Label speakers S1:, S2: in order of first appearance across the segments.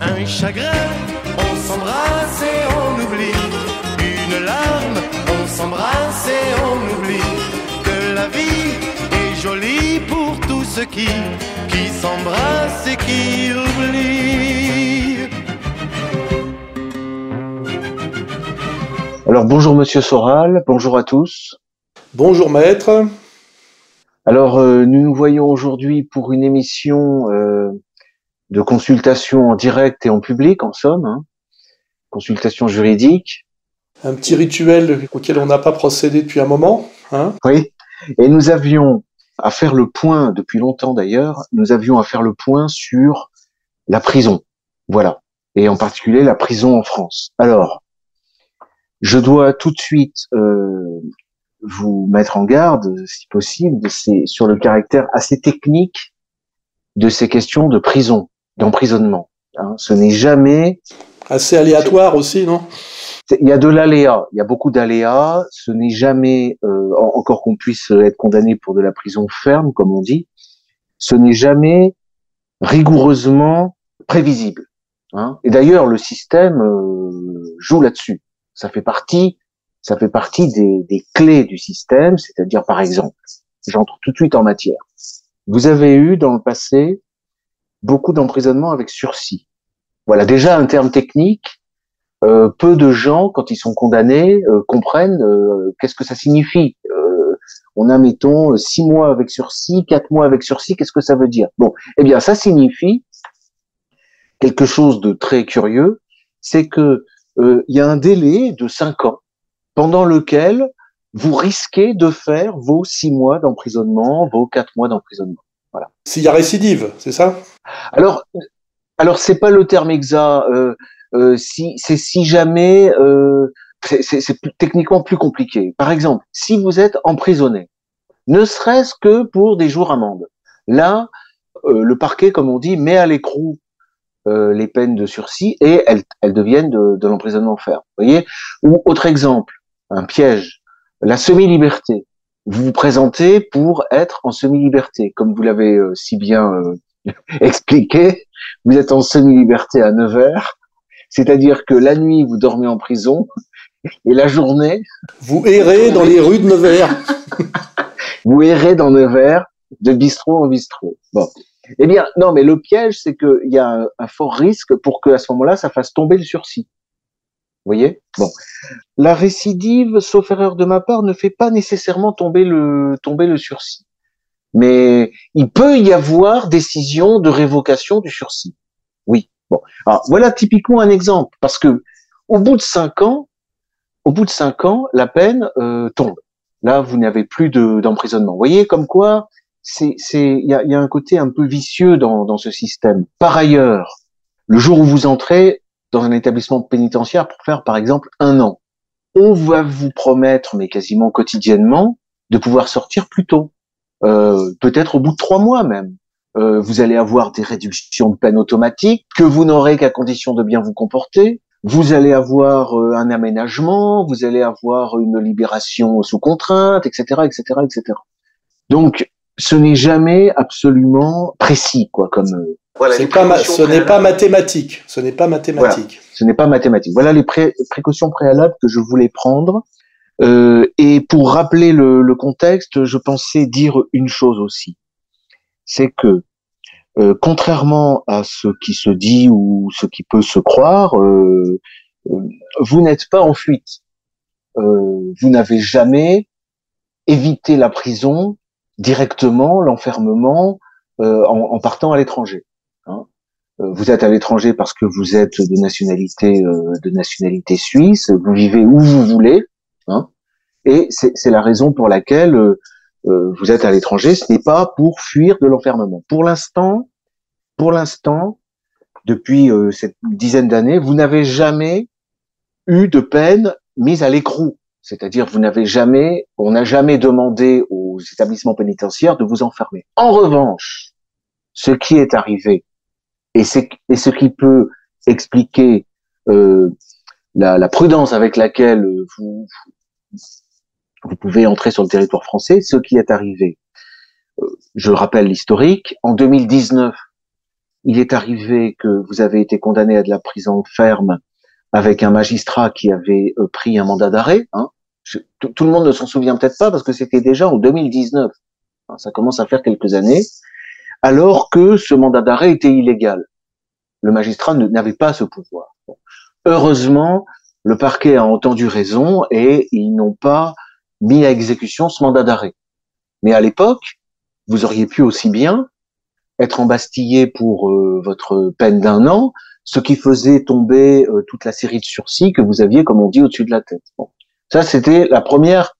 S1: Un chagrin, on s'embrasse et on oublie. Une larme, on s'embrasse et on oublie. Que la vie est jolie pour tous ceux qui, qui s'embrassent et qui oublient.
S2: Alors bonjour Monsieur Soral, bonjour à tous.
S3: Bonjour maître.
S2: Alors euh, nous nous voyons aujourd'hui pour une émission euh, de consultation en direct et en public en somme, hein. consultation juridique.
S3: Un petit rituel auquel on n'a pas procédé depuis un moment. Hein
S2: oui, et nous avions à faire le point, depuis longtemps d'ailleurs, nous avions à faire le point sur la prison. Voilà. Et en particulier la prison en France. Alors, je dois tout de suite euh, vous mettre en garde, si possible, c'est sur le caractère assez technique de ces questions de prison, d'emprisonnement. Hein. Ce n'est jamais
S3: assez aléatoire aussi, non?
S2: Il y a de l'aléa, il y a beaucoup d'aléas. Ce n'est jamais, euh, encore qu'on puisse être condamné pour de la prison ferme, comme on dit, ce n'est jamais rigoureusement prévisible. Hein. Et d'ailleurs, le système euh, joue là-dessus. Ça fait partie ça fait partie des, clés du système, c'est-à-dire par exemple, j'entre tout de suite en matière. Vous avez eu dans le passé beaucoup d'emprisonnement avec sursis. Voilà déjà un terme technique. Euh, peu de gens, quand ils sont condamnés, euh, comprennent euh, qu'est-ce que ça signifie. On a, mettons, six mois avec sursis, quatre mois avec sursis, qu'est-ce que ça veut dire? Bon, eh bien, ça signifie quelque chose de très curieux, c'est que il y a un délai de cinq ans pendant lequel vous risquez de faire vos six mois d'emprisonnement, vos quatre mois d'emprisonnement. Voilà.
S3: S'il y a récidive, c'est ça?
S2: Alors, alors c'est pas le terme exact. Euh, euh, si c'est si jamais, euh, c'est techniquement plus compliqué. Par exemple, si vous êtes emprisonné, ne serait-ce que pour des jours amende, là, euh, le parquet, comme on dit, met à l'écrou euh, les peines de sursis et elles, elles deviennent de, de l'emprisonnement ferme. Vous voyez? Ou autre exemple, un piège. La semi-liberté. Vous vous présentez pour être en semi-liberté, comme vous l'avez euh, si bien euh, expliqué. Vous êtes en semi-liberté à 9 heures, c'est-à-dire que la nuit vous dormez en prison et la journée
S3: vous errez dans les rues de Nevers.
S2: vous errez dans Nevers de bistrot en bistrot. Bon. Eh bien, non, mais le piège, c'est qu'il y a un, un, fort risque pour que à ce moment-là, ça fasse tomber le sursis. Vous voyez? Bon. La récidive, sauf erreur de ma part, ne fait pas nécessairement tomber le, tomber le sursis. Mais il peut y avoir décision de révocation du sursis. Oui. Bon. Alors, voilà typiquement un exemple. Parce que, au bout de cinq ans, au bout de cinq ans, la peine euh, tombe. Là, vous n'avez plus d'emprisonnement. vous voyez, comme quoi, c'est, c'est, il y a, y a, un côté un peu vicieux dans, dans ce système. Par ailleurs, le jour où vous entrez, dans un établissement pénitentiaire pour faire par exemple un an. On va vous promettre, mais quasiment quotidiennement, de pouvoir sortir plus tôt, euh, peut-être au bout de trois mois même. Euh, vous allez avoir des réductions de peine automatiques que vous n'aurez qu'à condition de bien vous comporter. Vous allez avoir euh, un aménagement, vous allez avoir une libération sous contrainte, etc., etc., etc. Donc, ce n'est jamais absolument précis, quoi, comme euh,
S3: voilà, pas ce n'est pas mathématique. Ce n'est pas mathématique.
S2: Voilà, ce n'est pas mathématique. Voilà les pré précautions préalables que je voulais prendre. Euh, et pour rappeler le, le, contexte, je pensais dire une chose aussi. C'est que, euh, contrairement à ce qui se dit ou ce qui peut se croire, euh, vous n'êtes pas en fuite. vous n'avez jamais évité la prison directement, l'enfermement, en, en partant à l'étranger. Hein. Euh, vous êtes à l'étranger parce que vous êtes de nationalité euh, de nationalité suisse, vous vivez où vous voulez, hein, et c'est la raison pour laquelle euh, vous êtes à l'étranger. Ce n'est pas pour fuir de l'enfermement. Pour l'instant, pour l'instant, depuis cette dizaine d'années, vous n'avez jamais eu de peine mise à l'écrou. C'est-à-dire, vous n'avez jamais, on n'a jamais demandé aux établissements pénitentiaires de vous enfermer. En revanche, ce qui est arrivé et, et ce qui peut expliquer euh, la, prudence avec laquelle vous, pouvez entrer sur le territoire français, ce qui est arrivé je rappelle l'historique. En 2019, il est arrivé que vous avez été condamné à de la prison ferme avec un magistrat qui avait euh, pris un mandat d'arrêt. Hein. Tout le monde ne s'en souvient peut-être pas parce que c'était déjà en 2019. Hein, ça commence à faire quelques années. Alors que ce mandat d'arrêt était illégal. Le magistrat n'avait pas ce pouvoir. Heureusement, le parquet a entendu raison et ils n'ont pas mis à exécution ce mandat d'arrêt. Mais à l'époque, vous auriez pu aussi bien être embastillé pour euh, votre peine d'un an, ce qui faisait tomber euh, toute la série de sursis que vous aviez, comme on dit, au-dessus de la tête. Ça, c'était la première,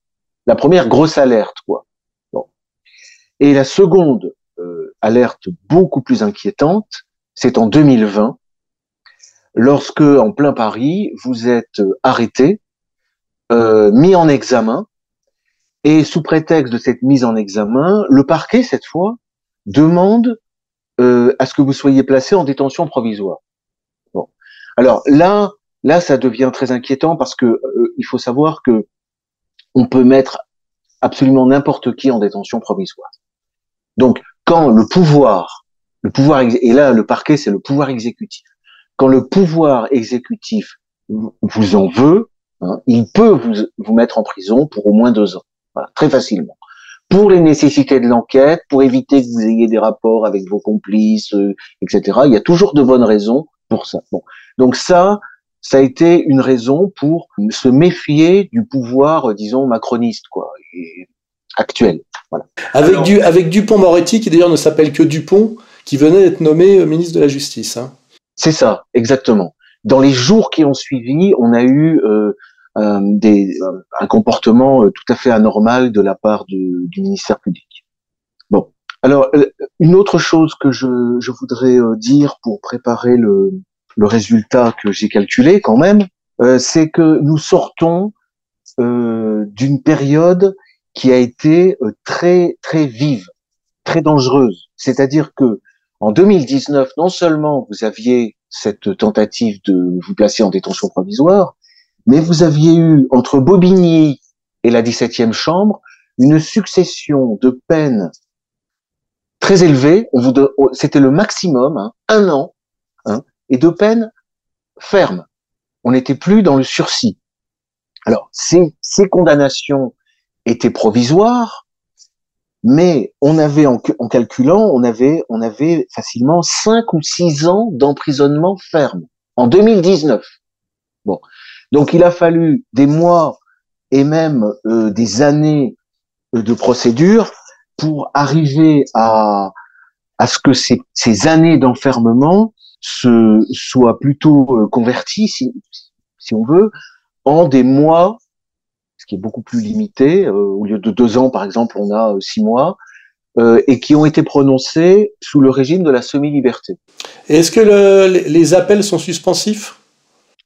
S2: la première grosse alerte, quoi. Bon. Et la seconde euh, alerte beaucoup plus inquiétante, c'est en 2020, lorsque, en plein Paris, vous êtes arrêté, mis en examen, et sous prétexte de cette mise en examen, le parquet, cette fois, demande euh, à ce que vous soyez placé en détention provisoire. Bon. Alors là, là, ça devient très inquiétant parce que euh, il faut savoir que on peut mettre absolument n'importe qui en détention provisoire. Donc, quand le pouvoir, le pouvoir, et là, le parquet, c'est le pouvoir exécutif. Quand le pouvoir exécutif vous en veut, hein, il peut vous, vous mettre en prison pour au moins deux ans, très facilement pour les nécessités de l'enquête, pour éviter que vous ayez des rapports avec vos complices, euh, etc. Il y a toujours de bonnes raisons pour ça. Bon. Donc ça, ça a été une raison pour se méfier du pouvoir, disons, macroniste, quoi, actuel. Voilà.
S3: Avec, du, avec Dupont-Moretti, qui d'ailleurs ne s'appelle que Dupont, qui venait d'être nommé euh, ministre de la Justice. Hein.
S2: C'est ça, exactement. Dans les jours qui ont suivi, on a eu euh, euh, des, euh, un comportement euh, tout à fait anormal de la part du, du ministère public. Bon, alors une autre chose que je, je voudrais dire pour préparer le, le résultat que j'ai calculé quand même, c'est que nous sortons d'une période qui a été très très vive, très dangereuse. C'est-à-dire que en 2019, non seulement vous aviez cette tentative de vous placer en détention provisoire, mais vous aviez eu entre Bobigny et la 17e chambre une succession de peines très élevées. C'était le maximum, hein, un an, et de peines fermes. On n'était plus dans le sursis. Alors, ces, ces condamnations étaient provisoires, mais on avait, en, en, calculant, on avait, on avait facilement cinq ou six ans d'emprisonnement ferme en 2019. Bon, donc il a fallu des mois et même euh, des années euh, de procédure pour arriver à, à ce que ces, ces années d'enfermement se soient plutôt euh, converties, si, si, on veut, en des mois, ce qui est beaucoup plus limité. au lieu de deux ans, par exemple, on a six mois. et qui ont été prononcés sous le régime de la semi-liberté.
S3: Est-ce que le, les appels sont suspensifs?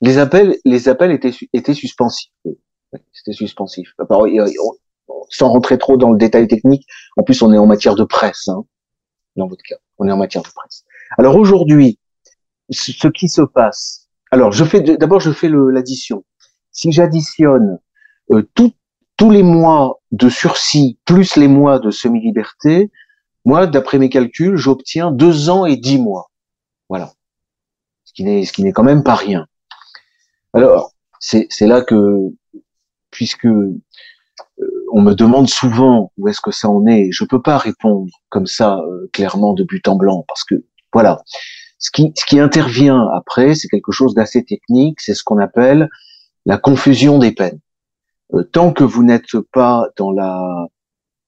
S2: Les appels, les appels étaient, étaient suspensifs. C'était suspensif. Sans rentrer trop dans le détail technique, en plus on est en matière de presse, hein, dans votre cas, on est en matière de presse. Alors aujourd'hui, ce qui se passe. Alors je fais d'abord je fais l'addition. Si j'additionne euh, tous les mois de sursis plus les mois de semi-liberté, moi, d'après mes calculs, j'obtiens deux ans et dix mois. Voilà. Ce qui n'est, ce qui n'est quand même pas rien. Alors, c'est là que, puisque euh, on me demande souvent où est-ce que ça en est, je peux pas répondre comme ça euh, clairement de but en blanc, parce que voilà, ce qui, ce qui intervient après, c'est quelque chose d'assez technique, c'est ce qu'on appelle la confusion des peines. Euh, tant que vous n'êtes pas dans la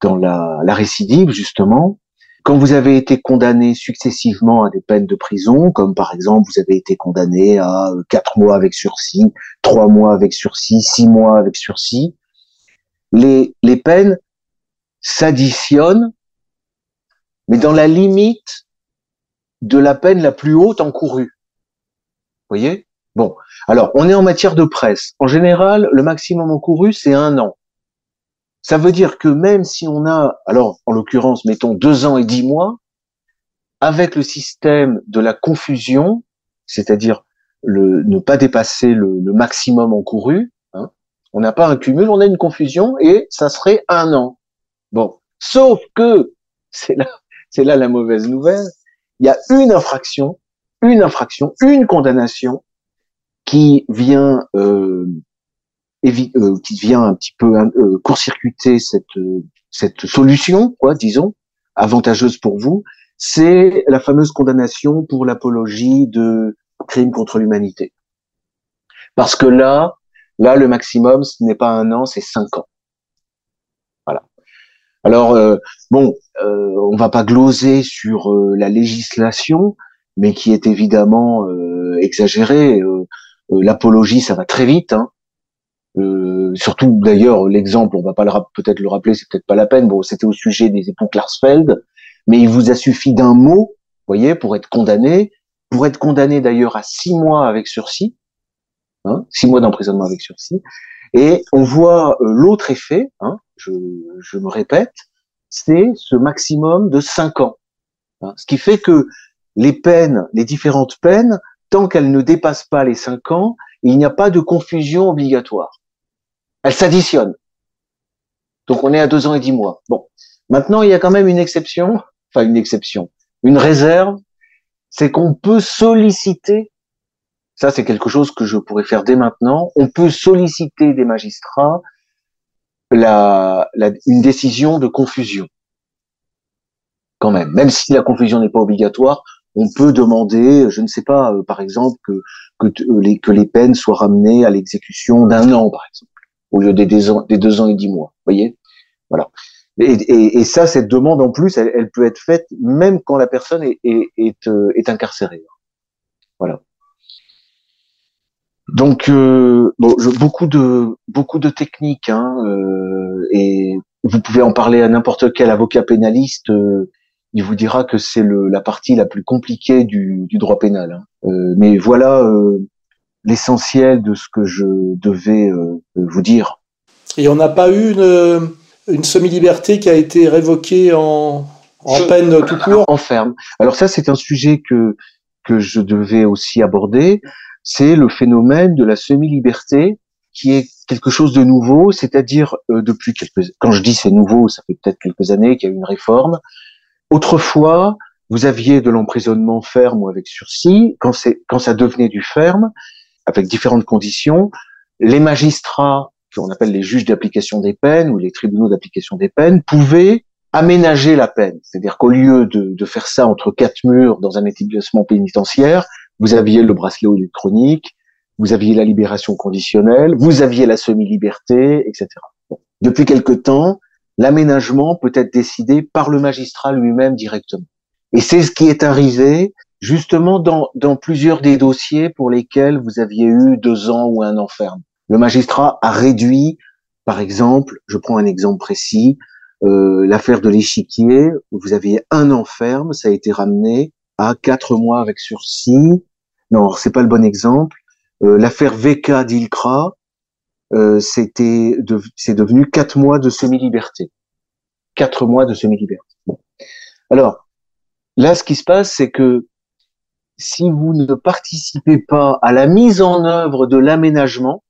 S2: dans la, la récidive justement, quand vous avez été condamné successivement à des peines de prison, comme par exemple vous avez été condamné à euh, quatre mois avec sursis, trois mois avec sursis, six mois avec sursis, les, les peines s'additionnent, mais dans la limite de la peine la plus haute encourue. Vous voyez? Bon, alors on est en matière de presse. En général, le maximum encouru, c'est un an. Ça veut dire que même si on a, alors en l'occurrence, mettons deux ans et dix mois, avec le système de la confusion, c'est-à-dire le, ne pas dépasser le, maximum encouru, hein, on n'a pas un cumul, on a une confusion et ça serait un an. Bon, sauf que c'est là, c'est là la mauvaise nouvelle. Il y a une infraction, une infraction, une condamnation qui vient euh, euh, qui vient un petit peu euh, court-circuiter cette cette solution, quoi, disons, avantageuse pour vous, c'est la fameuse condamnation pour l'apologie de crimes contre l'humanité. Parce que là, là, le maximum, ce n'est pas un an, c'est cinq ans. Alors, euh, bon, euh, on va pas gloser sur la législation, mais qui est évidemment exagérée. L'apologie, ça va très vite. Hein. Euh, surtout d'ailleurs l'exemple, on va pas peut-être le rappeler, c'est peut-être pas la peine. Bon, c'était au sujet des époux Klarsfeld, mais il vous a suffi d'un mot, voyez, pour être condamné, pour être condamné d'ailleurs à six mois avec sursis, hein, six mois d'emprisonnement avec sursis. Et on voit euh, l'autre effet, hein, je, je, me répète, c'est ce maximum de cinq ans. Hein, ce qui fait que les peines, les différentes peines, tant qu'elles ne dépassent pas les cinq ans, il n'y a pas de confusion obligatoire. Elle s'additionne. Donc on est à deux ans et dix mois. Bon. Maintenant, il y a quand même une exception, enfin une exception, une réserve, c'est qu'on peut solliciter, ça c'est quelque chose que je pourrais faire dès maintenant, on peut solliciter des magistrats une décision de confusion. Quand même, même si la confusion n'est pas obligatoire, on peut demander, je ne sais pas, euh, par exemple, euh, les, que les peines soient ramenées à l'exécution d'un an, par exemple au lieu des, deux ans, et dix mois. Voyez? Voilà. Et, ça, cette demande en plus, elle, peut être faite même quand la personne est, est, euh, est incarcérée. Voilà. Donc euh, bon, je, beaucoup de beaucoup de techniques hein, euh, et vous pouvez en parler à n'importe quel avocat pénaliste. Euh, il vous dira que c'est la partie la plus compliquée du, du droit pénal. Hein. Euh, mais voilà l'essentiel de ce que je devais euh, vous dire.
S3: Et on n'a pas eu une, une semi-liberté qui a été révoquée en, en peine tout court?
S2: En ferme. Alors ça, c'est un sujet que, que je devais aussi aborder. C'est le phénomène de la semi-liberté qui est quelque chose de nouveau, c'est-à-dire euh, depuis quelques quand je dis c'est nouveau, ça fait peut-être quelques années qu'il y a eu une réforme. Autrefois, vous aviez de l'emprisonnement ferme ou avec sursis. Quand c'est quand ça devenait du ferme, avec différentes conditions. Les magistrats, qu'on appelle les juges d'application des peines ou les tribunaux d'application des peines, pouvaient aménager la peine. C'est-à-dire qu'au lieu de, de, faire ça entre quatre murs dans un établissement pénitentiaire, vous aviez le bracelet électronique, vous aviez la libération conditionnelle, vous aviez la semi-liberté, etc. Depuis quelque temps, l'aménagement peut être décidé par le magistrat lui-même directement. Et c'est ce qui est arrivé justement dans, dans plusieurs des dossiers pour lesquels vous aviez eu deux ans ou un an ferme. Le magistrat a réduit, par exemple, je prends un exemple précis, euh, l'affaire de l'échiquier, vous aviez un an ferme, ça a été ramené à quatre mois avec sursis. Non, c'est pas le bon exemple. Euh, l'affaire VK d'Ilcra, euh, c'était c'est devenu quatre mois de semi-liberté. Quatre mois de semi-liberté. Bon. Alors, là, ce qui se passe, c'est que si vous ne participez pas à la mise en œuvre de l'aménagement,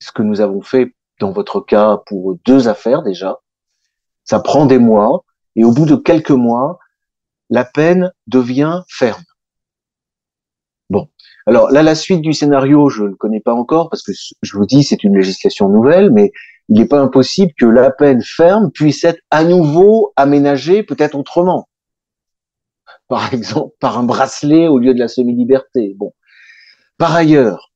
S2: ce que nous avons fait dans votre cas pour deux affaires déjà, ça prend des mois, et au bout de quelques mois, la peine devient ferme. Bon. Alors là, la suite du scénario, je ne connais pas encore parce que je vous dis, c'est une législation nouvelle, mais il n'est pas impossible que la peine ferme puisse être à nouveau aménagée, peut-être autrement par exemple, par un bracelet au lieu de la semi-liberté. Bon. Par ailleurs,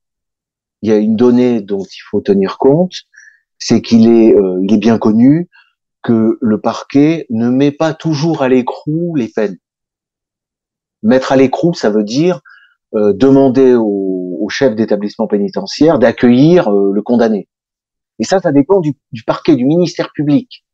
S2: il y a une donnée dont il faut tenir compte, c'est qu'il est, euh, est bien connu que le parquet ne met pas toujours à l'écrou les peines. Mettre à l'écrou, ça veut dire euh, demander au, chef d'établissement pénitentiaire d'accueillir euh, le condamné. Et ça, ça dépend du, du parquet, du ministère public.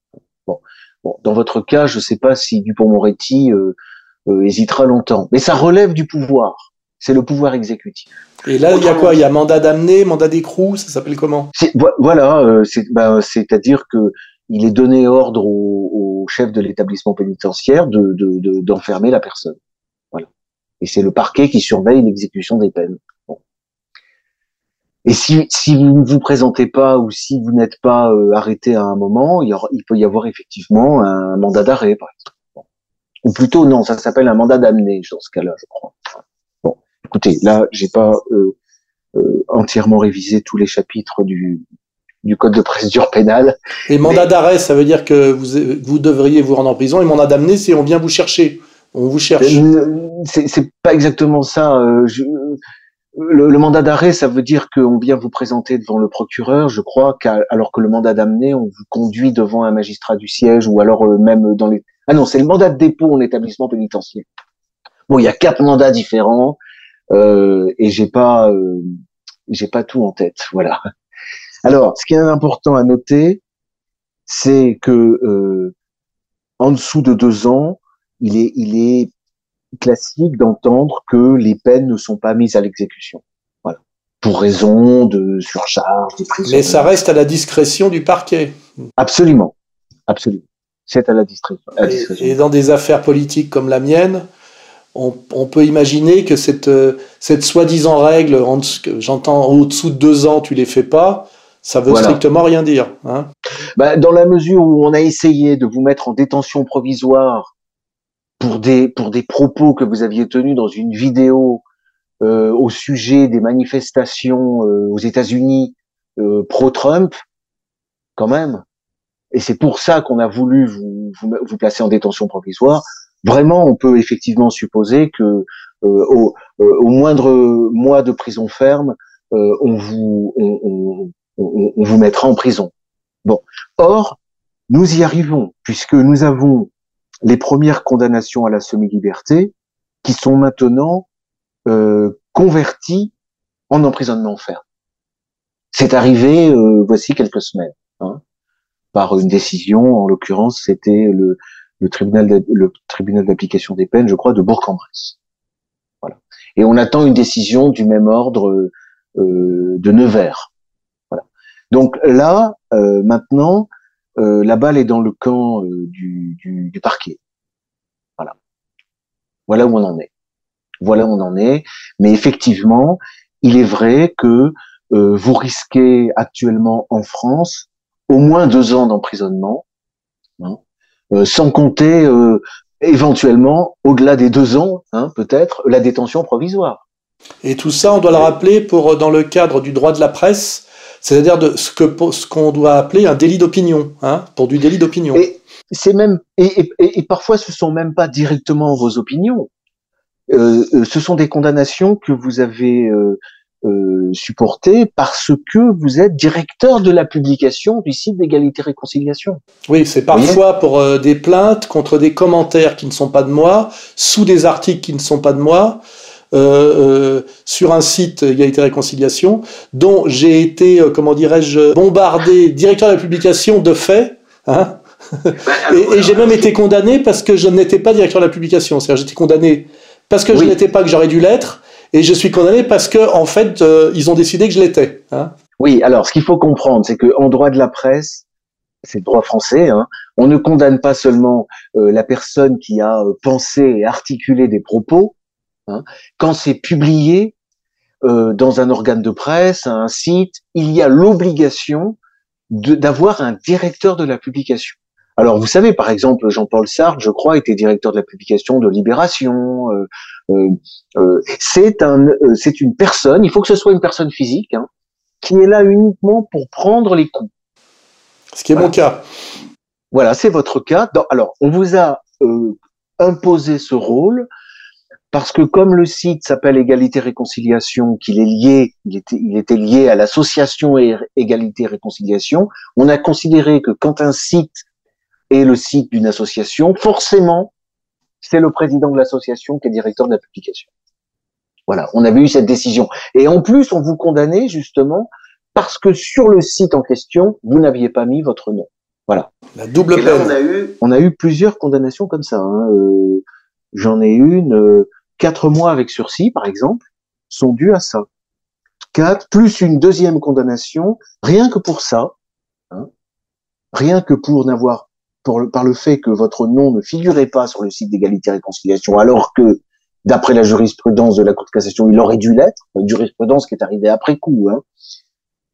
S2: Bon. bon. dans votre cas, je ne sais pas si Dupont-Moretti euh, hésitera longtemps. Mais ça relève du pouvoir. C'est le pouvoir exécutif.
S3: Et là, il y a quoi? Il y a mandat d'amener, mandat d'écrou, ça s'appelle comment?
S2: Voilà, euh, ben, c'est-à-dire que il est donné ordre au, chef de l'établissement pénitentiaire de d'enfermer la personne. Et c'est le parquet qui surveille l'exécution des peines. Et si, si vous ne vous présentez pas ou si vous n'êtes pas euh, arrêté à un moment, il, il peut y avoir effectivement un mandat d'arrêt, par exemple. ou plutôt non, ça s'appelle un mandat d'amener dans ce cas-là, je crois. Bon, écoutez, là, j'ai pas euh, euh, entièrement révisé tous les chapitres du, du code de procédure pénale.
S3: Et mandat d'arrêt, ça veut dire que vous, vous devriez vous rendre en prison. Et mandat d'amener, c'est on vient vous chercher. On vous cherche.
S2: Euh, c'est pas exactement ça. Euh, je, le, le, mandat d'arrêt, ça veut dire qu'on vient vous présenter devant le procureur, je crois, alors que le mandat d'amener, on vous conduit devant un magistrat du siège ou alors euh, même dans les. Ah non, c'est le mandat de dépôt en établissement pénitentiaire. Bon, il y a quatre mandats différents euh, et j'ai pas, euh, j'ai pas tout en tête, voilà. Alors, ce qui est important à noter, c'est que euh, en dessous de deux ans, il est, il est classique d'entendre que les peines ne sont pas mises à l'exécution. Voilà. Pour raison de surcharge, des prisons.
S3: Mais ça reste à la discrétion du parquet.
S2: Absolument. Absolument. C'est à la discrétion.
S3: Et, dans des affaires politiques comme la mienne, on, on peut imaginer que cette, cette soi-disant règle, j'entends au-dessous de deux ans, tu les fais pas, ça veut strictement rien dire. Hein
S2: bah, dans la mesure où on a essayé de vous mettre en détention provisoire pour des pour des propos que vous aviez tenus dans une vidéo euh, au sujet des manifestations euh, aux États-Unis euh, pro-Trump, quand même. Et c'est pour ça qu'on a voulu vous, vous, placer en détention provisoire. Vraiment, on peut effectivement supposer que au, au, moindre mois de prison ferme, on vous on vous mettra en prison. Bon. Or, nous y arrivons puisque nous avons les premières condamnations à la semi-liberté qui sont maintenant euh, converties en emprisonnement ferme. C'est arrivé euh, voici quelques semaines, hein, par une décision, en l'occurrence c'était le, le, tribunal le tribunal d'application des peines, je crois, de Bourg-en-Bresse. Voilà. Et on attend une décision du même ordre euh, de Nevers. Voilà. Donc là, euh, maintenant, euh, la balle est dans le camp euh, du, du, du, parquet. Voilà. Voilà où on en est. Voilà où on en est. Mais effectivement, il est vrai que euh, vous risquez actuellement en France au moins deux ans d'emprisonnement, hein, euh, sans compter éventuellement, au-delà des deux ans, hein, peut-être, la détention provisoire.
S3: Et tout ça, on doit le rappeler pour dans le cadre du droit de la presse c'est-à-dire de ce que ce qu'on doit appeler un délit d'opinion, hein, pour du délit d'opinion.
S2: Et c'est même et, et, et, parfois ce sont même pas directement vos opinions. Euh, euh, ce sont des condamnations que vous avez euh, euh, supportées parce que vous êtes directeur de la publication du site d'égalité réconciliation.
S3: Oui, c'est parfois pour des plaintes contre des commentaires qui ne sont pas de moi, sous des articles qui ne sont pas de moi. Euh, euh, sur un site Égalité Réconciliation, dont j'ai été, euh, comment dirais-je, bombardé, directeur de la publication de fait. Hein bah, et, j'ai même été condamné parce que je n'étais pas directeur de la publication. C'est-à-dire j'étais condamné parce que je n'étais pas que j'aurais dû l'être, et je suis condamné parce que en fait ils ont décidé que je l'étais. Hein
S2: oui, alors ce qu'il faut comprendre, c'est qu'en droit de la presse, c'est le droit français, hein, on ne condamne pas seulement la personne qui a pensé et articulé des propos, Hein. Quand c'est publié euh, dans un organe de presse, un site, il y a l'obligation d'avoir un directeur de la publication. Alors vous savez, par exemple, Jean-Paul Sartre, je crois, était directeur de la publication de Libération. Euh, euh, euh c'est un, euh, c'est une personne. Il faut que ce soit une personne physique hein, qui est là uniquement pour prendre les coups.
S3: Ce qui est mon cas.
S2: Voilà, c'est votre cas. alors, on vous a imposé ce rôle parce que comme le site s'appelle Égalité Réconciliation, qu'il est lié, il était, il était lié à l'association Égalité Réconciliation, on a considéré que quand un site est le site d'une association, forcément, c'est le président de l'association qui est directeur de la publication. Voilà, on avait eu cette décision. Et en plus, on vous condamnait justement parce que sur le site en question, vous n'aviez pas mis votre nom. Voilà.
S3: La double peine.
S2: on a eu, on a eu plusieurs condamnations comme ça. Hein. Euh, J'en ai une. Euh, quatre mois avec sursis, par exemple, sont dus à ça. Quatre, plus une deuxième condamnation, rien que pour ça, hein, rien que pour n'avoir, par le fait que votre nom ne figurait pas sur le site d'égalité et réconciliation, alors que, d'après la jurisprudence de la Cour de cassation, il aurait dû l'être, jurisprudence qui est arrivée après coup. Hein.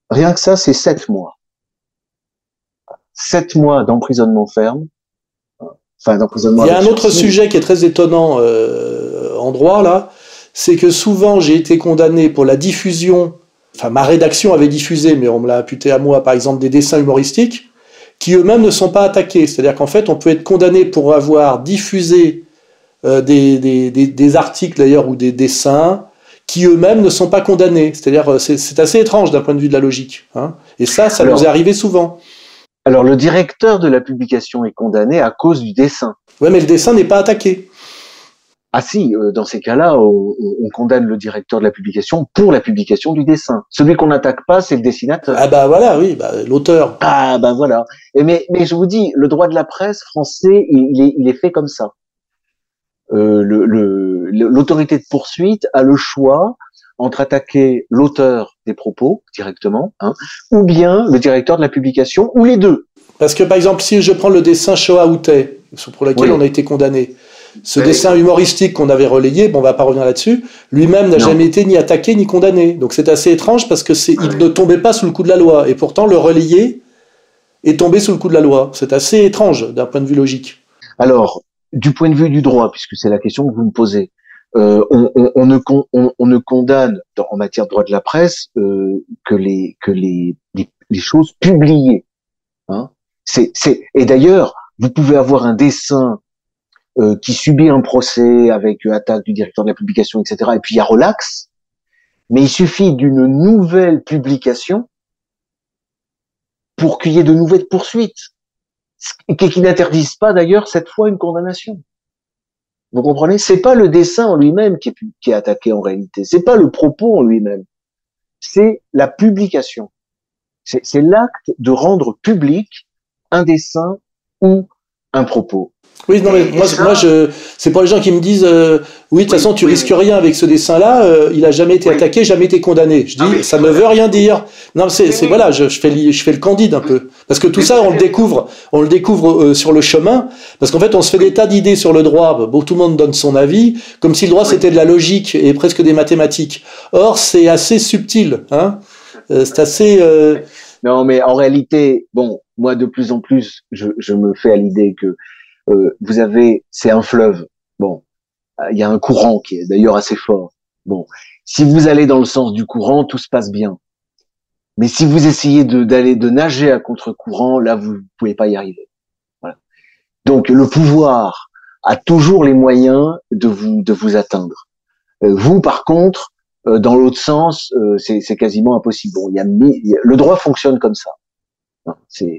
S2: Rien que ça, c'est sept mois. Sept mois d'emprisonnement ferme enfin d'emprisonnement.
S3: Il y a un autre sujet qui est très étonnant euh, en droit là, c'est que souvent j'ai été condamné pour la diffusion. Enfin, ma rédaction avait diffusé, mais on me l'a imputé à moi, par exemple, des dessins humoristiques qui eux-mêmes ne sont pas attaqués. C'est-à-dire qu'en fait, on peut être condamné pour avoir diffusé euh, des, des, des, des articles d'ailleurs ou des dessins qui eux-mêmes ne sont pas condamnés. C'est-à-dire, euh, c'est c'est assez étrange d'un point de vue de la logique. Hein. Et ça, ça
S2: Alors-
S3: nous est arrivé souvent.
S2: Alors le directeur de la publication est condamné à cause du dessin.
S3: Ouais, mais le dessin n'est pas attaqué.
S2: Ah si, euh, dans ces cas-là, on, on- on condamne le directeur de la publication pour la publication du dessin. Celui qu'on n'attaque pas, c'est le dessinateur.
S3: Ah bah voilà, oui, bah, l'auteur.
S2: Ah ben voilà. Et mais, mais je vous dis, le droit de la presse français, il, est, il est fait comme ça. Euh, le- le- le- L'autorité de poursuite a le choix entre attaquer l'auteur des propos directement, hein, ou bien le directeur de la publication, ou les deux.
S3: Parce que par exemple, si je prends le dessin Shoah Outé, pour lequel
S2: Oui.
S3: on a été condamné, ce
S2: Oui.
S3: dessin humoristique qu'on avait relayé, bon, on va pas revenir là-dessus, lui-même n'a jamais été ni attaqué ni condamné. Donc c'est assez étrange parce que c'est, il ne tombait pas sous le coup de la loi. Et pourtant, le relayé est tombé sous le coup de la loi. C'est assez étrange d'un point de vue logique.
S2: Alors, du point de vue du droit, puisque c'est la question que vous me posez, euh, on, ne, con- on- on ne condamne en matière de droit de la presse euh, que les choses publiées. Hein. Et d'ailleurs, vous pouvez avoir un dessin euh, qui subit un procès avec attaque du directeur de la publication, etc. Et puis il y a relax, mais il suffit d'une nouvelle publication pour qu'il y ait de nouvelles poursuites qui n'interdisent pas d'ailleurs cette fois une condamnation. Vous comprenez? C'est pas le dessin en lui-même qui est, attaqué en réalité. C'est pas le propos en lui-même. C'est la publication. C'est l'acte de rendre public un dessin ou un propos.
S3: Oui, non, mais
S2: Et
S3: moi,
S2: ça-
S3: moi je, c'est pour les gens qui me disent, euh, oui, de toute
S2: Oui,
S3: façon, tu
S2: oui,
S3: risques
S2: oui.
S3: rien avec ce dessin-là, euh, il a jamais été
S2: Oui.
S3: attaqué, jamais été condamné. Je dis,
S2: Non, mais-
S3: ça ne veut rien dire. Non, c'est,
S2: Oui,
S3: c'est voilà, je, je fais, je fais le candide un peu. Parce que tout ça, on le découvre, on le découvre euh, sur le chemin. Parce qu'en fait, on se fait des tas d'idées sur le droit. Bon, tout le monde donne son avis, comme si le droit
S2: Oui.
S3: c'était de la logique et presque des mathématiques. Or, c'est assez subtil, hein. Euh, c'est assez, euh,
S2: Non, mais en réalité, bon, moi de plus en plus, je, me fais à l'idée que euh, vous avez, c'est un fleuve. Bon, il y a un courant qui est d'ailleurs assez fort. Bon, si vous allez dans le sens du courant, tout se passe bien. Mais si vous essayez d'aller de nager à contre-courant, là vous pouvez pas y arriver. Donc le pouvoir a toujours les moyens de vous de vous atteindre. Euh, vous, par contre, euh, dans l'autre sens, c'est quasiment impossible. Bon, il y a- le droit fonctionne comme ça. C'est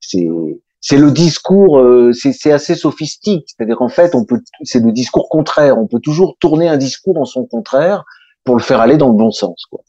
S2: c'est le discours, euh, c'est assez sophistique. C'est-à-dire qu'en fait, on peut, c'est le discours contraire. On peut toujours tourner un discours en son contraire pour le faire aller dans le bon sens. Quoi.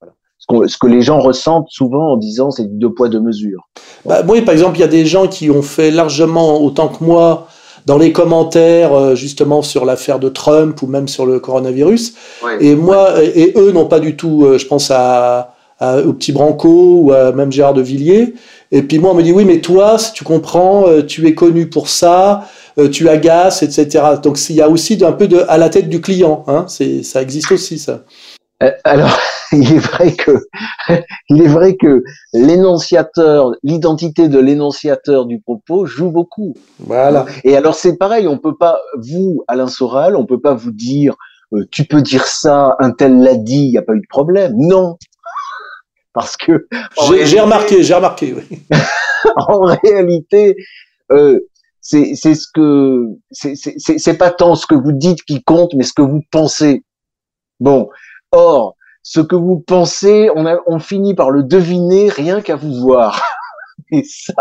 S2: Voilà. Ce, ce que les gens ressentent souvent en disant c'est deux poids deux mesures.
S3: Bah, oui, par exemple, il y a des gens qui ont fait largement autant que moi dans les commentaires, euh, justement, sur l'affaire de Trump ou même sur le coronavirus. Et moi, et eux n'ont pas du tout, euh, je pense à, à- au petit Branco ou à même Gérard de Villiers. Et puis moi, on me dit, oui, mais toi, si tu comprends, euh, tu es connu pour ça, euh, tu agaces, etc. Donc il y a aussi un peu de à la tête du client. Hein, c'est, ça existe aussi, ça.
S2: Euh, alors, il est vrai que il est vrai que l'énonciateur, l'identité de l'énonciateur du propos joue beaucoup.
S3: Voilà.
S2: Et alors c'est pareil, on peut pas vous Alain Soral, on peut pas vous dire euh, tu peux dire ça, un tel l'a dit, il y a pas eu de problème. Non. Parce que
S3: J'ai, remarqué, j'ai remarqué. Oui.
S2: en réalité, euh, c'est c'est ce que c'est c'est- c'est c'est pas tant ce que vous dites qui compte, mais ce que vous pensez. Bon, or ce que vous pensez, on a on finit par le deviner rien qu'à vous voir. Et ça,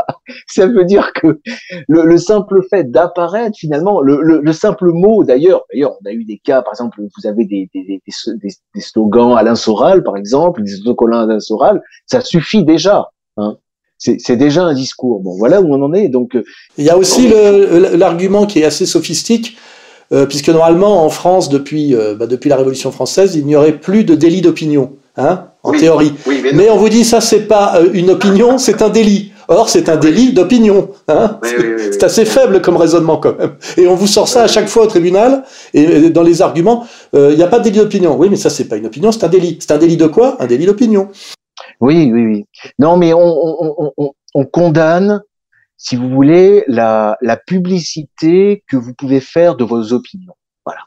S2: ça veut dire que le, le simple fait d'apparaître finalement, le, le, le simple mot d'ailleurs, d'ailleurs on a eu des cas, par exemple, où vous avez des, des, des, des, slogans Alain Soral, par exemple, des autocollants Alain Soral, ça suffit déjà. Hein. C'est déjà un discours. Bon, voilà où on en est. Donc, euh,
S3: Il y a aussi l'argument qui est assez sophistique, euh, puisque normalement en France, depuis, euh, bah, depuis la Révolution française, il n'y aurait plus de délit d'opinion, hein, en
S2: Oui.
S3: théorie.
S2: oui,
S3: Mais on vous dit ça, c'est pas euh, une opinion, c'est un délit. Or, c'est un délit d'opinion. Hein
S2: Oui, oui, oui, oui.
S3: c'est assez faible comme raisonnement quand même. Et on vous sort ça à chaque fois au tribunal. Et euh, dans les arguments, euh, il n'y a pas de délit d'opinion. Oui, mais ça, c'est pas une opinion, c'est un délit. C'est un délit de quoi? Un délit d'opinion.
S2: Oui, oui, oui. Non, mais on, on, on, on, on condamne si vous voulez, la, la publicité que vous pouvez faire de vos opinions. Voilà.